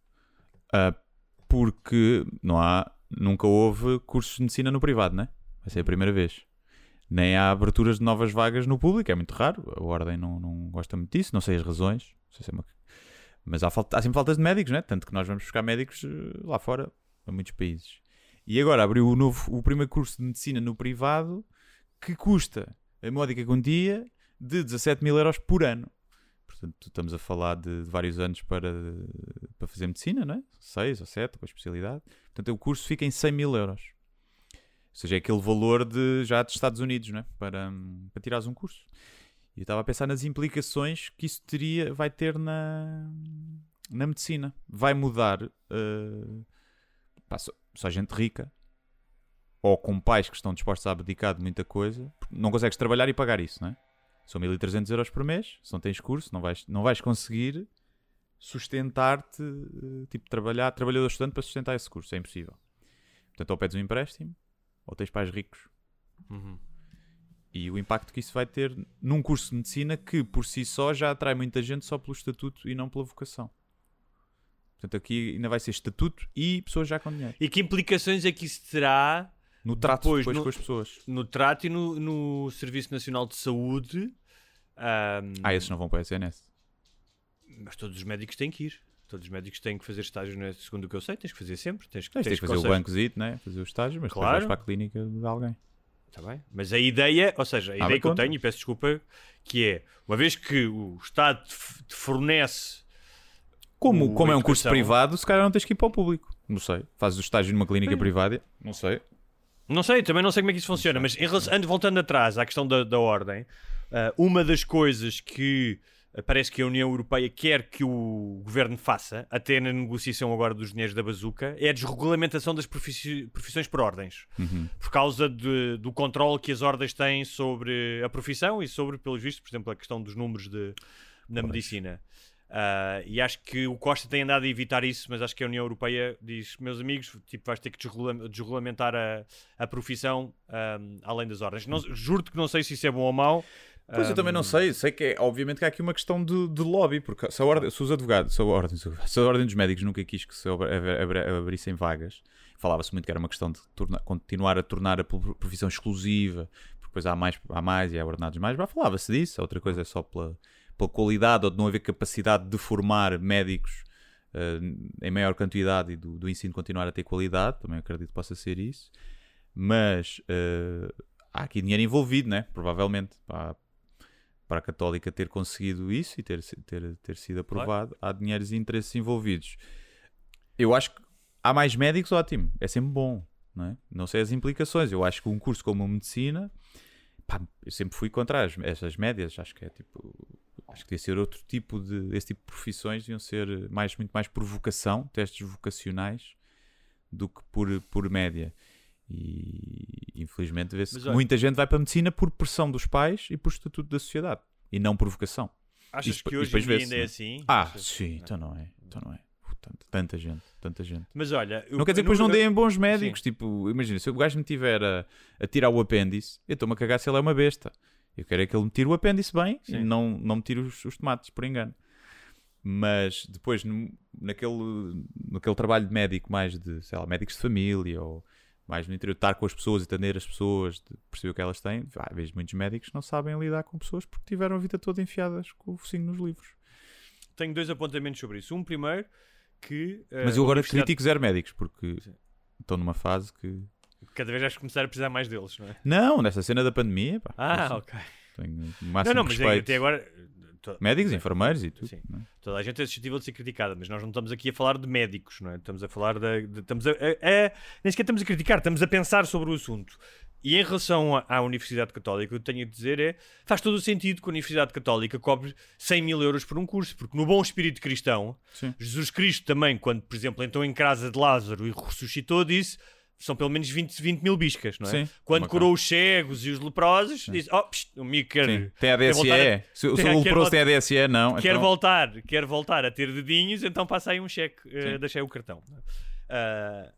Ah, porque não há, nunca houve cursos de medicina no privado, né? Vai ser a primeira vez. Nem há aberturas de novas vagas no público, é muito raro. A Ordem não, não gosta muito disso, não sei as razões. Sei se é uma- Mas há, falta, há sempre faltas de médicos, né? Tanto que nós vamos buscar médicos eh, lá fora, a muitos países. E agora abriu o, novo, o primeiro curso de medicina no privado que custa a módica quantia de 17 mil euros por ano. Portanto, estamos a falar de, vários anos para, para fazer medicina, não é? Seis ou sete, com a especialidade. Portanto, o curso fica em 100 mil euros. Ou seja, é aquele valor de, já dos Estados Unidos, não é? Para, para tirares um curso. E eu estava a pensar nas implicações que isso teria, vai ter na, na medicina. Vai mudar pá, só, gente rica ou com pais que estão dispostos a abdicar de muita coisa, não consegues trabalhar e pagar isso, não é? São 1300 euros por mês, se não tens curso, não vais, não vais conseguir sustentar-te, eh, tipo, trabalhar, trabalhador estudante para sustentar esse curso, é impossível. Portanto, ou pedes um empréstimo, ou tens pais ricos. Uhum. E o impacto que isso vai ter num curso de medicina que por si só já atrai muita gente só pelo estatuto e não pela vocação. Portanto, aqui ainda vai ser estatuto e pessoas já com dinheiro. E que implicações é que isso terá No trato Depois, depois, no- com as pessoas. no trato e no, no Serviço Nacional de Saúde? Ahm, Ah, esses não vão para a SNS. Mas todos os médicos têm que ir. Todos os médicos têm que fazer estágio, né? segundo o que eu sei, tens que fazer sempre. Tens, Tens, tens que fazer o bancozito, né? fazer o estágio, mas Claro. depois vais para a clínica de alguém. Tá bem. Mas a ideia, ou seja, a Nada ideia que eu contra. tenho, e peço desculpa, que é, uma vez que o Estado te fornece Como, como é um curso privado, se calhar não tens que ir para o público. Não sei. Fazes o estágio numa clínica privada. Não sei. Não sei, também não sei como é que isso funciona, mas relação, ando- voltando atrás à questão da, da ordem, ah, uma das coisas que ah, parece que a União Europeia quer que o governo faça, até na negociação agora dos dinheiros da bazuca, é a desregulamentação das profissões por ordens. Por causa de- do controle que as ordens têm sobre a profissão e sobre, pelos vistos, por exemplo, a questão dos números de, na medicina. Ah, e acho que o Costa tem andado a evitar isso, mas acho que a União Europeia diz: meus amigos, tipo, vais ter que desregula- desregulamentar a, a profissão ahm, além das ordens. Juro-te que não sei se isso é bom ou mau. Pois eu também não sei, sei que é, obviamente que há aqui uma questão de, de lobby, porque se, a ordem, se os advogados, se a, ordem, se a ordem dos médicos nunca quis que se abrissem vagas, falava-se muito que era uma questão de continuar a tornar a pro- profissão exclusiva, porque depois há mais, há mais e há ordenados mais, mas falava-se disso, a outra coisa é só pela, pela qualidade ou de não haver capacidade de formar médicos eh, em maior quantidade e do, do ensino continuar a ter qualidade, também acredito que possa ser isso, mas eh, há aqui dinheiro envolvido, né? provavelmente, para, para a Católica ter conseguido isso e ter, ter, ter sido aprovado, há dinheiros e interesses envolvidos. Eu acho que há mais médicos, ótimo, é sempre bom. Não, é? não sei as implicações. Eu acho que um curso como a medicina, pá, eu sempre fui contra as, essas médias. Acho que é tipo, acho que devia ser outro tipo de, esse tipo de profissões, deviam ser mais, muito mais por vocação, testes vocacionais, do que por, por média. E infelizmente vê-se que olha- muita gente vai para a medicina por pressão dos pais e por estatuto da sociedade e não por vocação. Achas E que hoje em dia ainda é não é? assim? Ah, Achas- sim, então não é. Então não é. Tanta, tanta gente, tanta gente. Mas olha, eu- Não quer dizer que depois não eu- deem bons médicos. Tipo, imagina, se o gajo me tiver a, a tirar o apêndice, eu estou-me a cagar se ele é uma besta. Eu quero é que ele me tire o apêndice bem Sim. e não, não me tire os, os tomates, por engano. Mas depois, no- naquele, naquele trabalho de médico, mais de, sei lá, médicos de família ou mais no interior, de estar com as pessoas, atender as pessoas, de perceber o que elas têm, ah, vejo muitos médicos que não sabem lidar com pessoas porque tiveram a vida toda enfiadas com o focinho nos livros. Tenho dois apontamentos sobre isso. Um primeiro, que. eh, Mas eu a agora universidade- critico zero médicos porque estão numa fase que. Cada vez vais começar a precisar mais deles, não é? Não, nessa cena da pandemia, pá. Ah, Não ok. Tenho o Não, máximo não, mas é, respeito. até agora. to- Médicos, enfermeiros e tudo. Sim. não é? Toda a gente é suscetível de ser criticada, mas nós não estamos aqui a falar de médicos, não é? Estamos a falar da. de- estamos a, a- a- nem sequer estamos a criticar, estamos a pensar sobre o assunto. E em relação à, à Universidade Católica, o que eu tenho a dizer é: faz todo o sentido que a Universidade Católica cobre 100 mil euros por um curso, porque no bom espírito cristão, Sim. Jesus Cristo também, quando, por exemplo, entrou em casa de Lázaro e ressuscitou, disse. São pelo menos 20, 20 mil biscas, não é? Sim. Quando Uma curou os cegos e os leprosos, disse: Oh, pst, o amigo quer, Sim. Tem a quer. Se, tem- o leproso tem a DSE, não. quer então- voltar, quer voltar a ter dedinhos, então passa aí um cheque, Sim. deixei o cartão. Ah,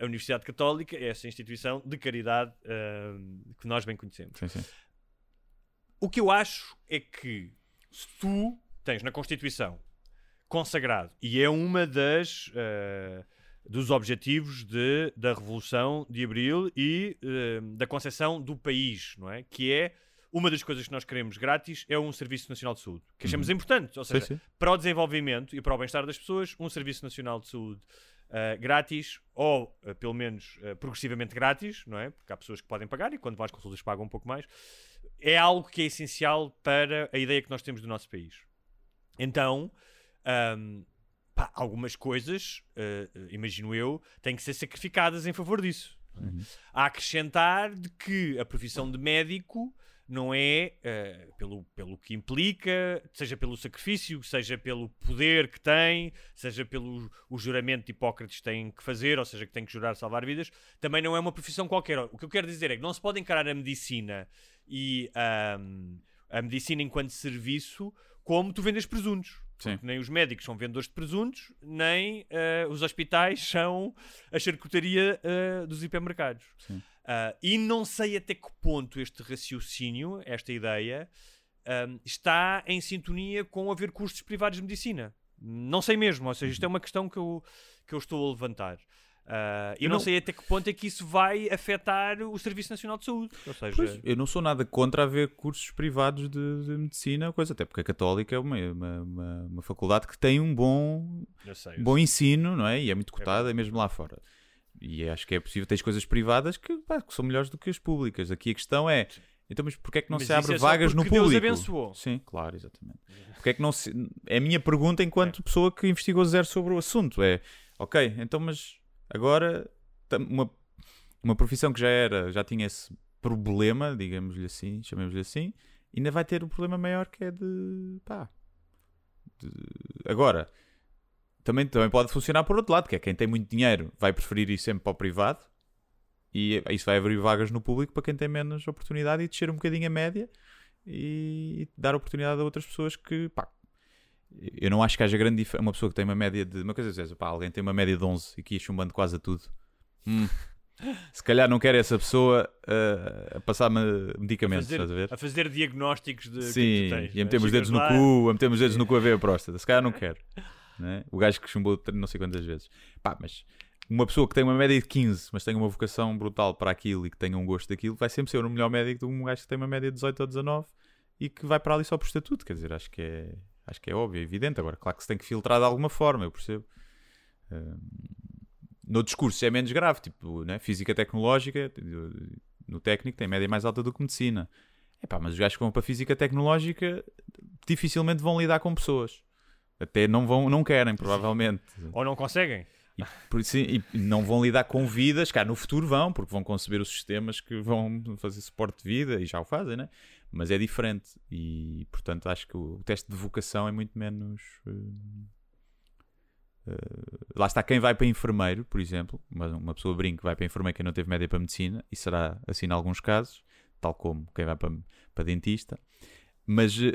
a Universidade Católica é essa instituição de caridade ah, que nós bem conhecemos. Sim, sim. O que eu acho é que se tu tens na Constituição consagrado, e é uma das ah, dos objetivos de, da Revolução de Abril e ah, da concepção do país, não é? Que é uma das coisas que nós queremos grátis é um Serviço Nacional de Saúde, que achamos importante, ou seja, Sim, sim. para o desenvolvimento e para o bem-estar das pessoas, um Serviço Nacional de Saúde ah, grátis ou ah, pelo menos ah, progressivamente grátis, não é? Porque há pessoas que podem pagar e quando vão às consultas pagam um pouco mais. É algo que é essencial para a ideia que nós temos do nosso país. Então, ahm, pá, algumas coisas, ah, imagino eu, têm que ser sacrificadas em favor disso. é? A acrescentar de que a profissão de médico não é eh, pelo, pelo que implica, seja pelo sacrifício, seja pelo poder que tem, seja pelo o juramento de Hipócrates tem que fazer, ou seja, que tem que jurar salvar vidas, também não é uma profissão qualquer. O que eu quero dizer é que não se pode encarar a medicina e ahm, a medicina enquanto serviço como tu vendes presuntos. Sim. Nem os médicos são vendedores de presuntos, nem eh, os hospitais são a charcutaria eh, dos hipermercados. Ah, e não sei até que ponto este raciocínio, esta ideia, está em sintonia com haver custos privados de medicina. Não sei mesmo, ou seja, isto é uma questão que eu, que eu estou a levantar. Ah, eu não, não- sei até que ponto é que isso vai afetar o Serviço Nacional de Saúde. Ou seja, Pois, eu não sou nada contra haver cursos privados de, de medicina, coisa, até porque a Católica é uma, uma, uma- uma faculdade que tem um bom, eu sei, eu bom sei. ensino, não é? E é muito cotada, mesmo lá fora. E acho que é possível, tens coisas privadas que, pá, que são melhores do que as públicas. Aqui a questão é, então, mas porquê é que não Mas se abre é vagas no porque Deus público? abençoou. Sim, claro, exatamente. Porque é que não se... É a minha pergunta enquanto pessoa que investigou zero sobre o assunto. É, ok, então, mas agora uma, uma profissão que já era, já tinha esse problema, digamos-lhe assim, chamemos-lhe assim, ainda vai ter um problema maior que é de, pá, de- agora, também, também pode funcionar por outro lado, que é quem tem muito dinheiro vai preferir ir sempre para o privado e isso vai abrir vagas no público para quem tem menos oportunidade e descer um bocadinho a média e dar oportunidade a outras pessoas que, pá, eu não acho que haja grande diferença. Uma pessoa que tem uma média de. Uma coisa é, pá, alguém tem uma média de 11 e que ia chumbando quase a tudo. Hum, se calhar não quer essa pessoa uh, a passar me- medicamentos, fazer, estás a ver? a fazer diagnósticos de que Sim, tu tens. e a né? meter os dedos no lá, cu, a meter os dedos no cu a ver a próstata. Se calhar não quer. né? O gajo que chumbou não sei quantas vezes. Pá, mas uma pessoa que tem uma média de 15, mas tem uma vocação brutal para aquilo e que tenha um gosto daquilo, vai sempre ser o melhor médico de um gajo que tem uma média de 18 ou 19 e que vai para ali só por estatuto. Quer dizer, acho que é, acho que é óbvio, é evidente. Agora, claro que se tem que filtrar de alguma forma, eu percebo. No discurso é menos grave, tipo, né? física tecnológica, no técnico tem média mais alta do que medicina. Epá, mas os gajos que vão para física tecnológica dificilmente vão lidar com pessoas. Até não vão, não querem, provavelmente. Ou não conseguem. E, por isso, e não vão lidar com vidas, cá no futuro vão, porque vão conceber os sistemas que vão fazer suporte de vida e já o fazem, né? Mas é diferente e, portanto, acho que o, teste de vocação é muito menos. uh, uh, lá está quem vai para enfermeiro, por exemplo, uma, uma pessoa brinca vai para enfermeiro quem não teve média para medicina, e será assim em alguns casos, tal como quem vai para, para dentista. Mas uh,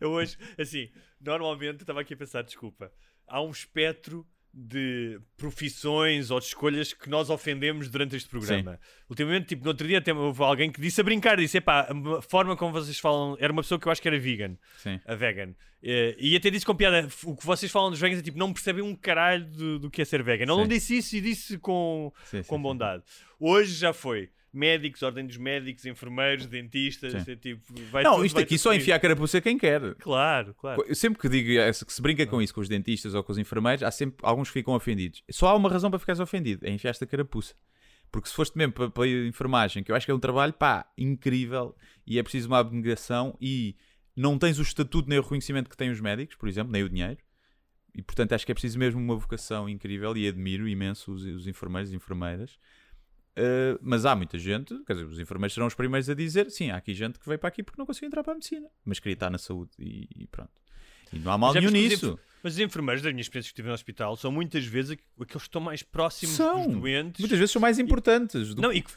Eu hoje, assim, normalmente estava aqui a pensar, desculpa, há um espectro de profissões ou de escolhas que nós ofendemos durante este programa. Ultimamente, tipo, no outro dia até houve alguém que disse a brincar, disse, epá, a forma como vocês falam, era uma pessoa que eu acho que era vegan, sim. a vegan, Eh, e até disse com piada, o que vocês falam dos vegans é tipo, não percebem um caralho do, do que é ser vegan. Ele não Sim. disse isso e disse com, Sim, sim, com sim. bondade. Hoje já foi. Médicos, ordem dos médicos, enfermeiros, dentistas, é tipo, vai Não, isto aqui só comigo. enfiar a carapuça quem quer. Claro, claro. Eu sempre que digo que se brinca com isso com os dentistas ou com os enfermeiros, há sempre alguns que ficam ofendidos. Só há uma razão para ficares ofendido: é enfiar-te a carapuça. Porque se foste mesmo para, para a enfermagem, que eu acho que é um trabalho pá, incrível e é preciso uma abnegação e não tens o estatuto nem o reconhecimento que têm os médicos, por exemplo, nem o dinheiro. E portanto acho que é preciso mesmo uma vocação incrível e admiro imenso os, os enfermeiros e enfermeiras. Uh, mas há muita gente, quer dizer, os enfermeiros serão os primeiros a dizer: sim, há aqui gente que veio para aqui porque não conseguiu entrar para a medicina, mas queria estar na saúde e, e pronto. E não há mal Já nenhum nisso. Mas os enfermeiros, da minha experiência que tive no hospital, são muitas vezes aqu- aqueles que estão mais próximos São. dos doentes. Muitas vezes são mais importantes. do Não, e que,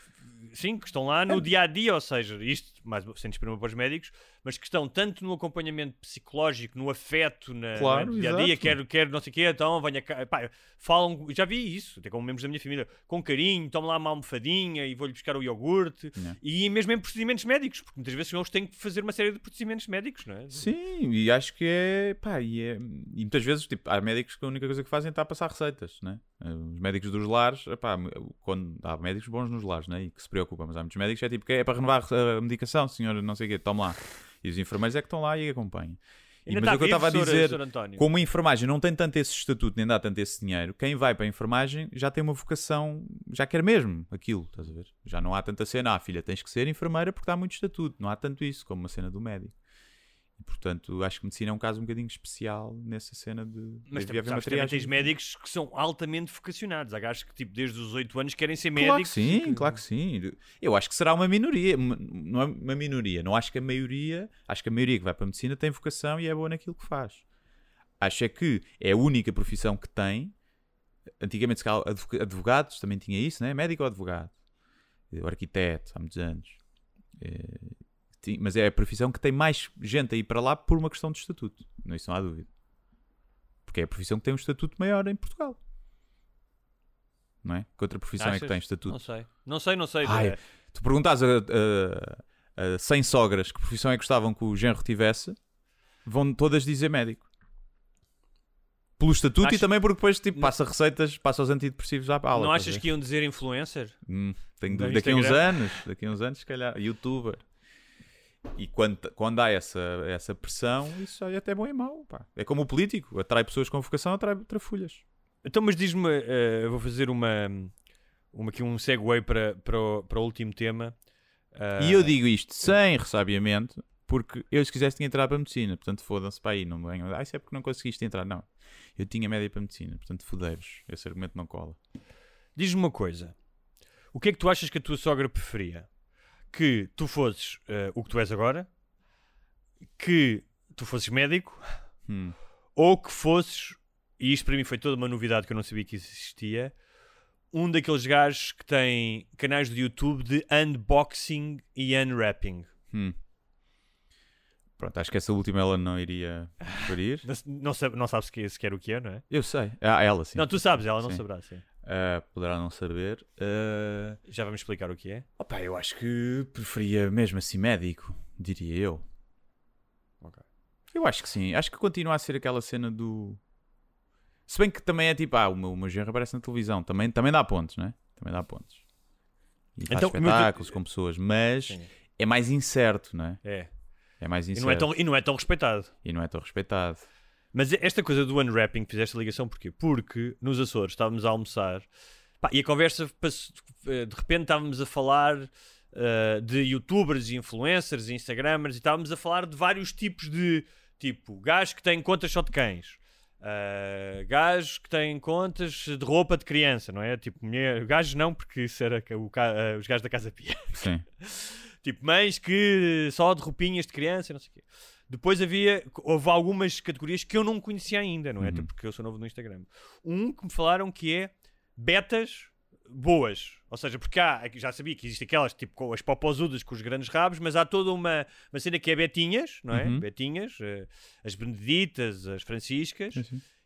sim, que estão lá no dia a dia, ou seja, isto, mais sem desprima para os médicos, mas que estão tanto no acompanhamento psicológico, no afeto, na, Claro, no dia a dia, exato. quero, quero não sei o quê, então venha cá. Pá, falam, já vi isso, até com membros da minha família, com carinho, toma lá uma almofadinha e vou-lhe buscar o iogurte, e mesmo em procedimentos médicos, porque muitas vezes eles têm que fazer uma série de procedimentos médicos, não é? Sim, e acho que é. Pá, e, é, e muitas vezes tipo, há médicos que a única coisa que fazem é estar a passar receitas, né? Os médicos dos lares, epá, quando, há médicos bons nos lares, né? E que se preocupam, mas há muitos médicos que é tipo que é para renovar a medicação, senhor, não sei o quê, tome lá. E os enfermeiros é que estão lá e acompanham. E, mas o que eu estava a dizer, como a enfermagem não tem tanto esse estatuto nem dá tanto esse dinheiro, quem vai para a enfermagem já tem uma vocação, já quer mesmo aquilo, estás a ver? Já não há tanta cena, ah, filha, tens que ser enfermeira porque dá muito estatuto, não há tanto isso como uma cena do médico. E, portanto, acho que medicina é um caso um bocadinho especial nessa cena de Mas uma sabes, também tens médicos que são altamente vocacionados. Há gajos que, tipo, desde os 8 anos querem ser Claro que médicos. sim, que- claro que sim. Eu acho que será uma minoria, não é uma minoria. Não acho que a maioria, acho que a maioria que vai para a medicina tem vocação e é boa naquilo que faz. Acho é que é a única profissão que tem. Antigamente, se calhar, advoga- advogados também tinha isso, né? Médico ou advogado? Arquiteto, há muitos anos. Ti- Mas é a profissão que tem mais gente a ir para lá por uma questão de estatuto. Não, isso não há dúvida. Porque é a profissão que tem um estatuto maior em Portugal. não é? Que outra profissão é que Achas? tem estatuto? Não sei. Não sei, não sei. Ai, É, Tu perguntas a, a, a 100 sogras que profissão é que gostavam que o genro tivesse, vão todas dizer médico. Pelo estatuto e Achas- também porque depois tipo, passa receitas, passa os antidepressivos à aula. não achas que iam dizer influencer? Hum, tenho dúvida. daqui a uns anos, daqui a uns anos, se calhar, youtuber. E quando, quando há essa, essa pressão, isso aí até é bom e mau. Pá. É como o político, atrai pessoas com vocação, atrai trafulhas. Então, mas diz-me, eu vou fazer uma, uma aqui um segue para, para, o, para o último tema. Ah, E eu digo isto sem ressabiamento, porque eu, se quisesse, tinha entrado para a medicina. Portanto, fodam-se para aí. Não me venham. Ah, isso é porque não conseguiste entrar. Não. Eu tinha média para a medicina. Portanto, fodei-vos. Esse argumento não cola. Diz-me uma coisa. O que é que tu achas que a tua sogra preferia? Que tu fosses eh, o que tu és agora? Que tu fosses médico? Hum. Ou que fosses, e isto para mim foi toda uma novidade que eu não sabia que existia, um daqueles gajos que tem canais do YouTube de unboxing e unwrapping. Hum. Pronto, acho que essa última ela não iria preferir. Não, não, sabe, não sabes que- sequer o que é, não é? Eu sei. Ah, ela sim. Não, tu sabes, ela não Sim. saberá, sim. Ah, poderá não saber. Ah, Já vamos explicar o que é. Opa, eu acho que preferia mesmo assim médico, diria eu. Ok. Eu acho que sim. Acho que continua a ser aquela cena do. Se bem que também é tipo, ah, o meu, o meu genro aparece na televisão. Também, também dá pontos, né? Também dá pontos. E Então, espetáculos com pessoas, mas Sim. é mais incerto, não é? É. Mais E incerto. não é, tão, e não é tão respeitado. E não é tão respeitado. Mas esta coisa do unwrapping, fizeste a ligação porquê? Porque nos Açores estávamos a almoçar pá, e a conversa, passou- eh, de repente estávamos a falar eh, de youtubers e influencers e instagramers e estávamos a falar de vários tipos de tipo, gajos que têm contas só de cães. Uh, gajos que têm contas de roupa de criança, não é? Tipo, mulher, gajos não, porque isso era o ca- eh, os gajos da Casa Pia. Sim. Tipo, mães que só de roupinhas de criança, não sei o quê. Depois havia, houve algumas categorias que eu não conhecia ainda, não é? Até porque eu sou novo no Instagram. Um que me falaram que é betas boas. Ou seja, porque há, já sabia que existem aquelas, tipo, com as popozudas com os grandes rabos, mas há toda uma, uma cena que é betinhas, não é? Uhum. Betinhas, eh, as beneditas, as franciscas,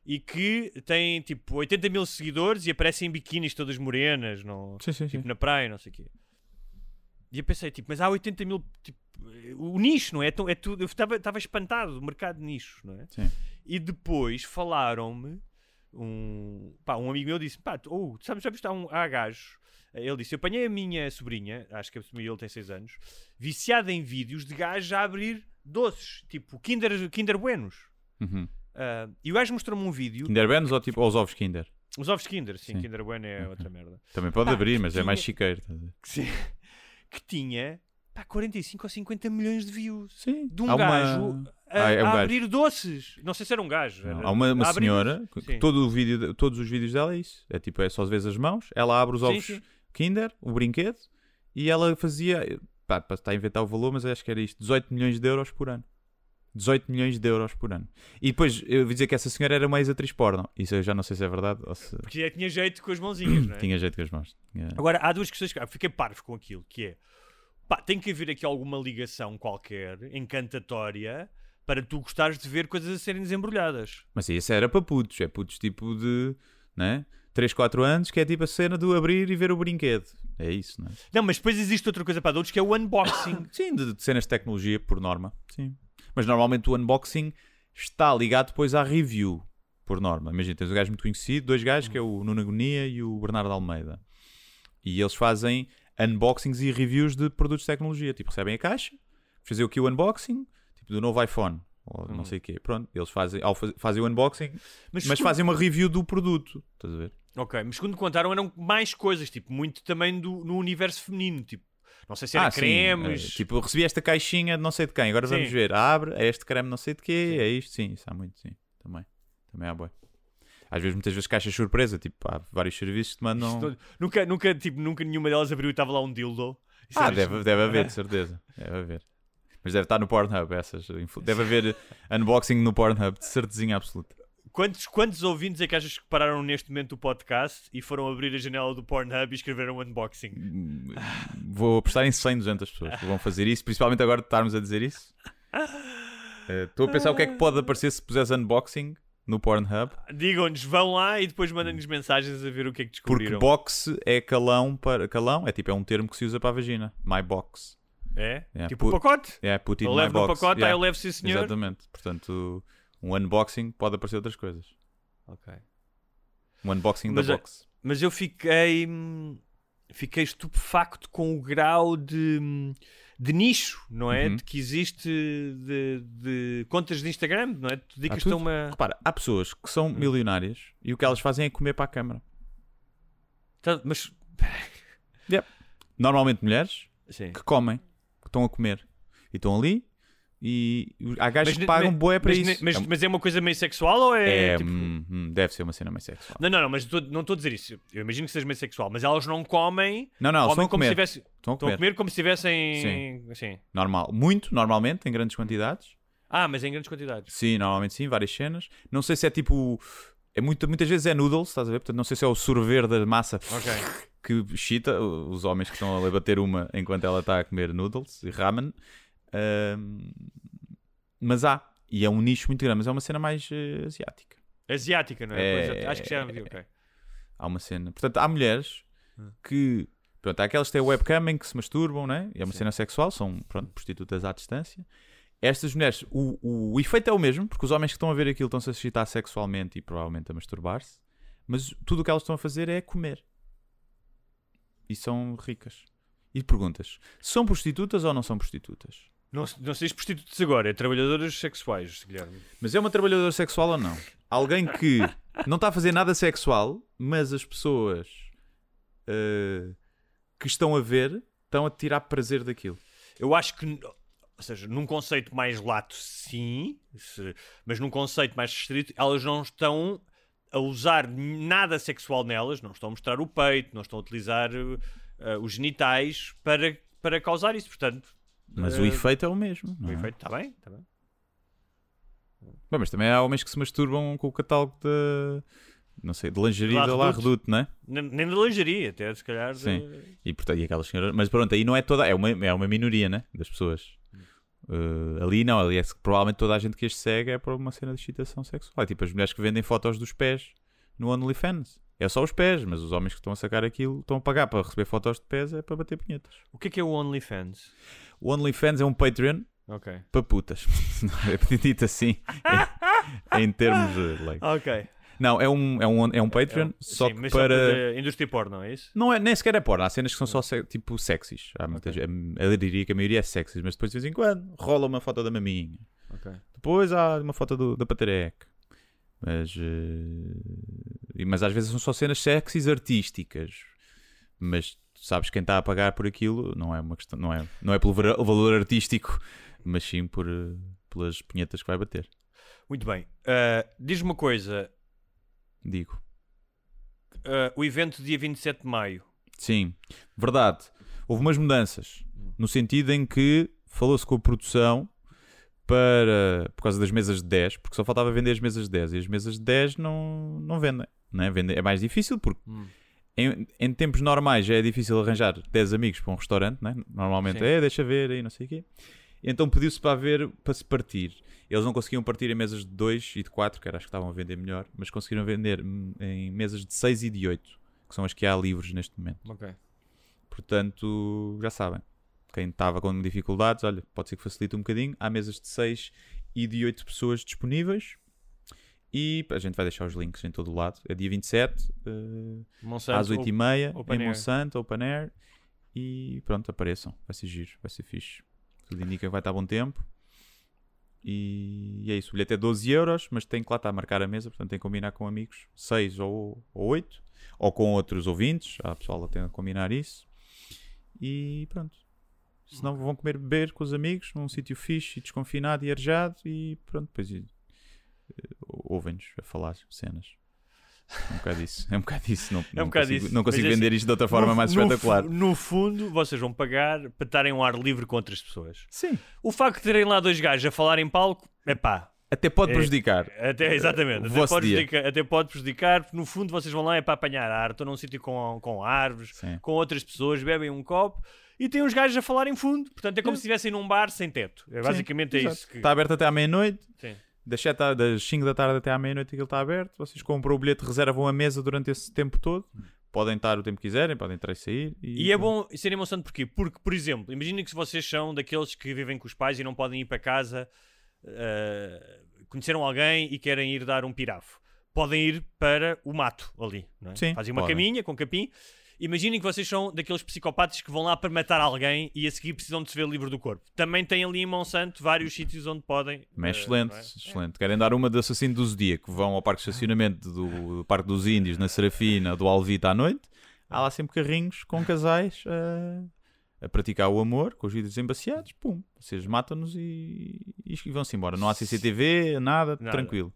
e que têm, tipo, 80 mil seguidores e aparecem em biquínis todas morenas, não, Sim, sim, tipo sim. na praia, não sei o quê. E eu pensei, tipo, mas há 80 mil. Tipo, o nicho, não é? Tão- é tudo, eu estava espantado do mercado de nicho, não é? Sim. E depois falaram-me. Um, pá, um amigo meu disse: pá, tu- oh, sabes, já viste, há, um, há gajos. Ele disse: Eu apanhei a minha sobrinha, acho que a ele tem 6 anos, viciada em vídeos de gajos a abrir doces, tipo Kinder, Kinder Buenos. Uhum. Ah, e o gajo mostrou-me um vídeo. Kinder Buenos ou tipo aos ovos Kinder? Os ovos Kinder, sim, Sim. Kinder Bueno é outra merda. Também pode abrir, mas é tinha- mais chiqueiro. que, sim, que tinha pá, 45 ou 50 milhões de views. Sim. De um Há uma- gajo a, Ah, é um a gajo. abrir doces. Não sei se era um gajo. Era- há uma, uma senhora, que todo o vídeo, de- todos os vídeos dela é isso. É tipo, é só às vezes as mãos, ela abre os ovos sim. Kinder, o brinquedo, e ela fazia, pá, para estar a inventar o valor, mas acho que era isto, 18 milhões de euros por ano. 18 milhões de euros por ano. E depois eu ouvi dizer que essa senhora era uma ex-atriz porno. Isso eu já não sei se é verdade ou se Porque já tinha jeito com as mãozinhas, não é? tinha jeito com as mãos. Tinha- Agora, há duas questões que eu fiquei parvo com aquilo, que é pá, tem que haver aqui alguma ligação qualquer, encantatória, para tu gostares de ver coisas a serem desembrulhadas. Mas isso era para putos, é putos tipo de, né? 3, 4 anos, que é tipo a cena do abrir e ver o brinquedo. É isso, não é? Não, mas depois existe outra coisa para adultos que é o unboxing. Sim, de, de cenas de tecnologia, por norma. Sim. Mas normalmente o unboxing está ligado depois à review, por norma. Imagina, tens um gajo muito conhecido, dois gajos, que é o Nuno Agonia e o Bernardo Almeida. E eles fazem unboxings e reviews de produtos de tecnologia. Tipo, recebem a caixa, fazer aqui o unboxing, tipo, do novo iPhone. Ou não sei o quê. Pronto, eles fazem, ao faz- fazem o unboxing, mas, segundo- fazem uma review do produto. Estás a ver? Ok, mas segundo contaram eram mais coisas, tipo, muito também do, no universo feminino, tipo, não sei se era Ah, sim, cremes, é, tipo, recebi esta caixinha de não sei de quem, agora Sim. vamos ver. Abre, é este creme não sei de quê, Sim. é isto, sim, isso há muito, sim. Também. Também há boi. Às vezes, muitas vezes, caixas surpresa, tipo, há vários serviços que te mandam. Isto- nunca, nunca, tipo, nunca nenhuma delas abriu e estava lá um dildo. Isso Ah, deve, isto. deve haver, de certeza. Deve haver. Mas deve estar no Pornhub, essas. Deve haver unboxing no Pornhub, de certezinha absoluta. Quantos, quantos ouvintes é que achas que pararam neste momento o podcast e foram abrir a janela do Pornhub e escreveram um unboxing? Hum, Vou apostar em 100, 200 pessoas que vão fazer isso, principalmente agora de estarmos a dizer isso. Eh, Estou a pensar o que é que pode aparecer se puseres unboxing no Pornhub. Digam-nos, vão lá e depois mandem-nos mensagens a ver o que é que Porque descobriram. box é calão para. Calão é tipo, é um termo que se usa para a vagina. My box. É? É, tipo pu- pacote? É, put it Eu in my levo no box. pacote, Yeah. aí eu levo sim senhor. Exatamente. Portanto, um unboxing pode aparecer outras coisas. Ok. Um unboxing Mas da box. Mas eu fiquei. hum, Fiquei estupefacto com o grau de, hum, de nicho, não é? Uhum. De que existe de, de contas de Instagram, não é? Tu dedicas-te a uma. Repara, há pessoas que Hum. são milionárias e o que elas fazem é comer para a câmara. Tá, Mas. Normalmente mulheres Sim. que comem, que estão a comer. E estão ali e há gajos que pagam bué para mas, isso. Mas, É mas é uma coisa meio sexual ou é. é, tipo- hum, hum, deve ser uma cena mais sexual. Não, não, não, mas tô- não estou a dizer isso. Eu imagino que seja meio sexual, mas elas não comem. Não, não, comem estão a como se Estão a comer. comer como se estivessem. Sim. Assim. Normal. Muito, normalmente, em grandes quantidades. Ah, mas em grandes quantidades. Sim, normalmente sim, várias cenas. Não sei se é tipo. É muito, muitas vezes é noodles, estás a ver? Portanto, não sei se é o sorver da massa Ok. que chita os homens que estão a bater uma enquanto ela está a comer noodles e ramen. Mas há. E é um nicho muito grande, mas é uma cena mais eh, asiática. Asiática, não é? É- acho que já vi, ok. Há uma cena. Portanto, há mulheres que. Pronto, há aquelas que têm webcam em que se masturbam, né? E é uma cena sexual, são pronto, prostitutas à distância. Estas mulheres, o, o, o efeito é o mesmo, porque os homens que estão a ver aquilo estão-se a excitar sexualmente e provavelmente a masturbar-se, mas tudo o que elas estão a fazer é comer. E são ricas. E perguntas: são prostitutas ou não são prostitutas? Não, não se diz prostitutos agora, é trabalhadoras sexuais, Guilherme. Mas é uma trabalhadora sexual ou não? Alguém que não está a fazer nada sexual, mas as pessoas eh, que estão a ver estão a tirar prazer daquilo. Eu acho que, ou seja, num conceito mais lato, sim, se- mas num conceito mais restrito, elas não estão a usar nada sexual nelas, não estão a mostrar o peito, não estão a utilizar eh, os genitais para, para causar isso. Portanto, Mas eh, o efeito é o mesmo. o é? efeito está bem, está bem. Bem, mas também há homens que se masturbam com o catálogo de. Não sei, de lingerie da La Redoute. Não é? Nem, nem da lingerie, até se calhar. de- Sim. E, portanto, e aquelas senhoras. Mas pronto, aí não é toda. É uma, é uma minoria, né? Das pessoas. Uh, ali não, ali é que provavelmente toda a gente que as segue é por uma cena de excitação sexual. É tipo as mulheres que vendem fotos dos pés no OnlyFans. É só os pés, mas os homens que estão a sacar aquilo estão a pagar para receber fotos de pés é para bater punhetas. O que é que é o OnlyFans? O OnlyFans é um Patreon Ok. para putas. É dito assim em, em termos de lei. Ok. Não, é um, é um, é um Patreon, só Sim, que mas para. Indústria porno, é isso? Não é, nem sequer é porno, há cenas que são só se- tipo sexys. Há muitas, Eu diria que a maioria é sexys, mas depois de vez em quando rola uma foto da maminha. Ok. Depois há uma foto do, da patereca. Mas, e- mas às vezes são só cenas sexys artísticas. Mas sabes quem está a pagar por aquilo não é uma questão, não é, não é pelo valor artístico, mas sim por, eh, pelas punhetas que vai bater. Muito bem. Ah, Diz-me uma coisa. Digo. ah, o evento dia 27 de maio. Sim, verdade. Houve umas mudanças. No sentido em que falou-se com a produção para. por causa das mesas de 10, porque só faltava vender as mesas de 10 e as mesas de 10 não, não vendem. Não é? Vendem- é mais difícil porque em, em tempos normais já é difícil arranjar 10 amigos para um restaurante, né? normalmente Sim. é, deixa ver aí, não sei o quê. Então pediu-se para haver, para se partir. Eles não conseguiam partir em mesas de 2 e de 4, que era as que estavam a vender melhor, mas conseguiram vender hum, em mesas de 6 e de 8, que são as que há livres neste momento. Portanto, já sabem. Quem estava com dificuldades, olha, pode ser que facilite um bocadinho. Há mesas de 6 e de 8 pessoas disponíveis. E a gente vai deixar os links em todo o lado. É dia 27, eh, Monsanto, às 8h30, Open em. Monsanto, Open Air. E pronto, apareçam. Vai ser giro, vai ser fixe. Tudo indica que vai estar bom tempo. E, e é isso. O bilhete é 12 euros, mas tem que lá estar a marcar a mesa. Portanto, tem que combinar com amigos 6 ou, ou 8. Ou com outros ouvintes. Há pessoal a ter a combinar isso. E pronto. Senão vão comer beber com os amigos num sítio fixe e desconfinado e arejado. E pronto, depois eh, ouvem-nos a falar cenas. É um bocado isso. É um bocado isso. Não, É um não bocado consigo, isso. Não consigo Mas é vender assim, isto de outra forma no- mais no espetacular. fu- No fundo, vocês vão pagar para estarem ao ar livre com outras pessoas. Sim. O facto de terem lá dois gajos a falar em palco, é pá. Até pode É- prejudicar. Até, exatamente, o até pode, prejudicar, até pode prejudicar, porque no fundo vocês vão lá é para apanhar ar, estão num sítio com, com árvores, Sim. com outras pessoas, bebem um copo e tem uns gajos a falar em fundo. Portanto, é como se estivessem num bar sem teto. É, basicamente é Exato. isso que. Está aberto até à meia-noite. Sim. Das, 7 a- das 5 da tarde até à meia-noite aquilo está aberto. Vocês compram o bilhete, reservam a mesa durante esse tempo todo. Podem estar o tempo que quiserem, podem entrar e sair. E é bom ser emocionante porquê? Porque, por exemplo, imaginem que se vocês são daqueles que vivem com os pais e não podem ir para casa, eh, conheceram alguém e querem ir dar um pirafo. Podem ir para o mato ali, não é? Sim, Fazem uma podem. caminha com capim. Imaginem que vocês são daqueles psicopatas que vão lá para matar alguém e a seguir precisam de se ver livre do corpo. Também têm ali em Monsanto vários sítios onde podem. Mas eh, excelente, é? excelente. Querem dar uma de assassino do Zodíaco, vão ao parque de estacionamento do, do Parque dos Índios, na Serafina, do Alvita à noite. Há lá sempre carrinhos com casais a, a praticar o amor, com os vidros embaciados. Pum, vocês matam-nos e, e vão-se embora. Não há CCTV, nada, Nada. tranquilo.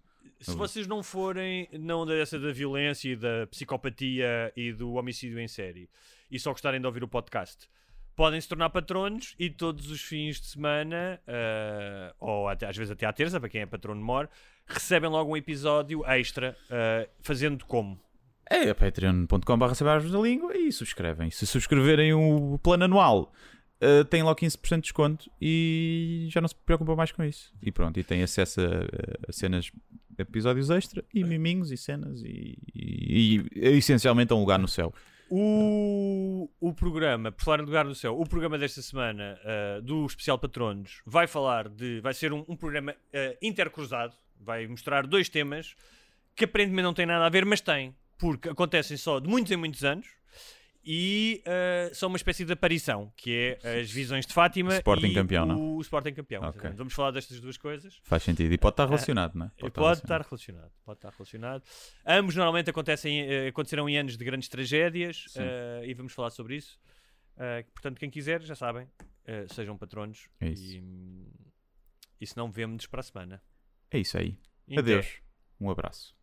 Se vocês não forem na onda dessa da violência e da psicopatia e do homicídio em série e só gostarem de ouvir o podcast, podem se tornar patronos e todos os fins de semana, eh, ou até, às vezes até à terça, para quem é patrono mor, recebem logo um episódio extra, eh, fazendo como? É a patreon.com.br da língua e subscrevem. Se subscreverem o plano anual, uh, têm logo 15% de desconto e já não se preocupam mais com isso. E pronto, e têm acesso a, a cenas, episódios extra e miminhos e cenas e, e- e, essencialmente um lugar no céu. O, o programa, por falar em lugar no céu, o programa desta semana uh, do Especial Patronos vai falar de. vai ser um, um programa uh, intercruzado, vai mostrar dois temas que aparentemente não têm nada a ver, mas têm, porque acontecem só de muitos em muitos anos e uh, são uma espécie de aparição, que é as visões de Fátima Sporting e campeão, o não? Sporting campeão. Ok. exatamente. Vamos falar destas duas coisas. Faz sentido. E pode estar relacionado, não é? Pode, estar estar relacionado. Pode estar relacionado. Ambos normalmente acontecem, eh, acontecerão em anos de grandes tragédias eh, e vamos falar sobre isso. Eh, portanto, quem quiser, já sabem, eh, sejam patronos. É. E, e se não, vemos-nos para a semana. É isso aí. Até. Adeus. Um abraço.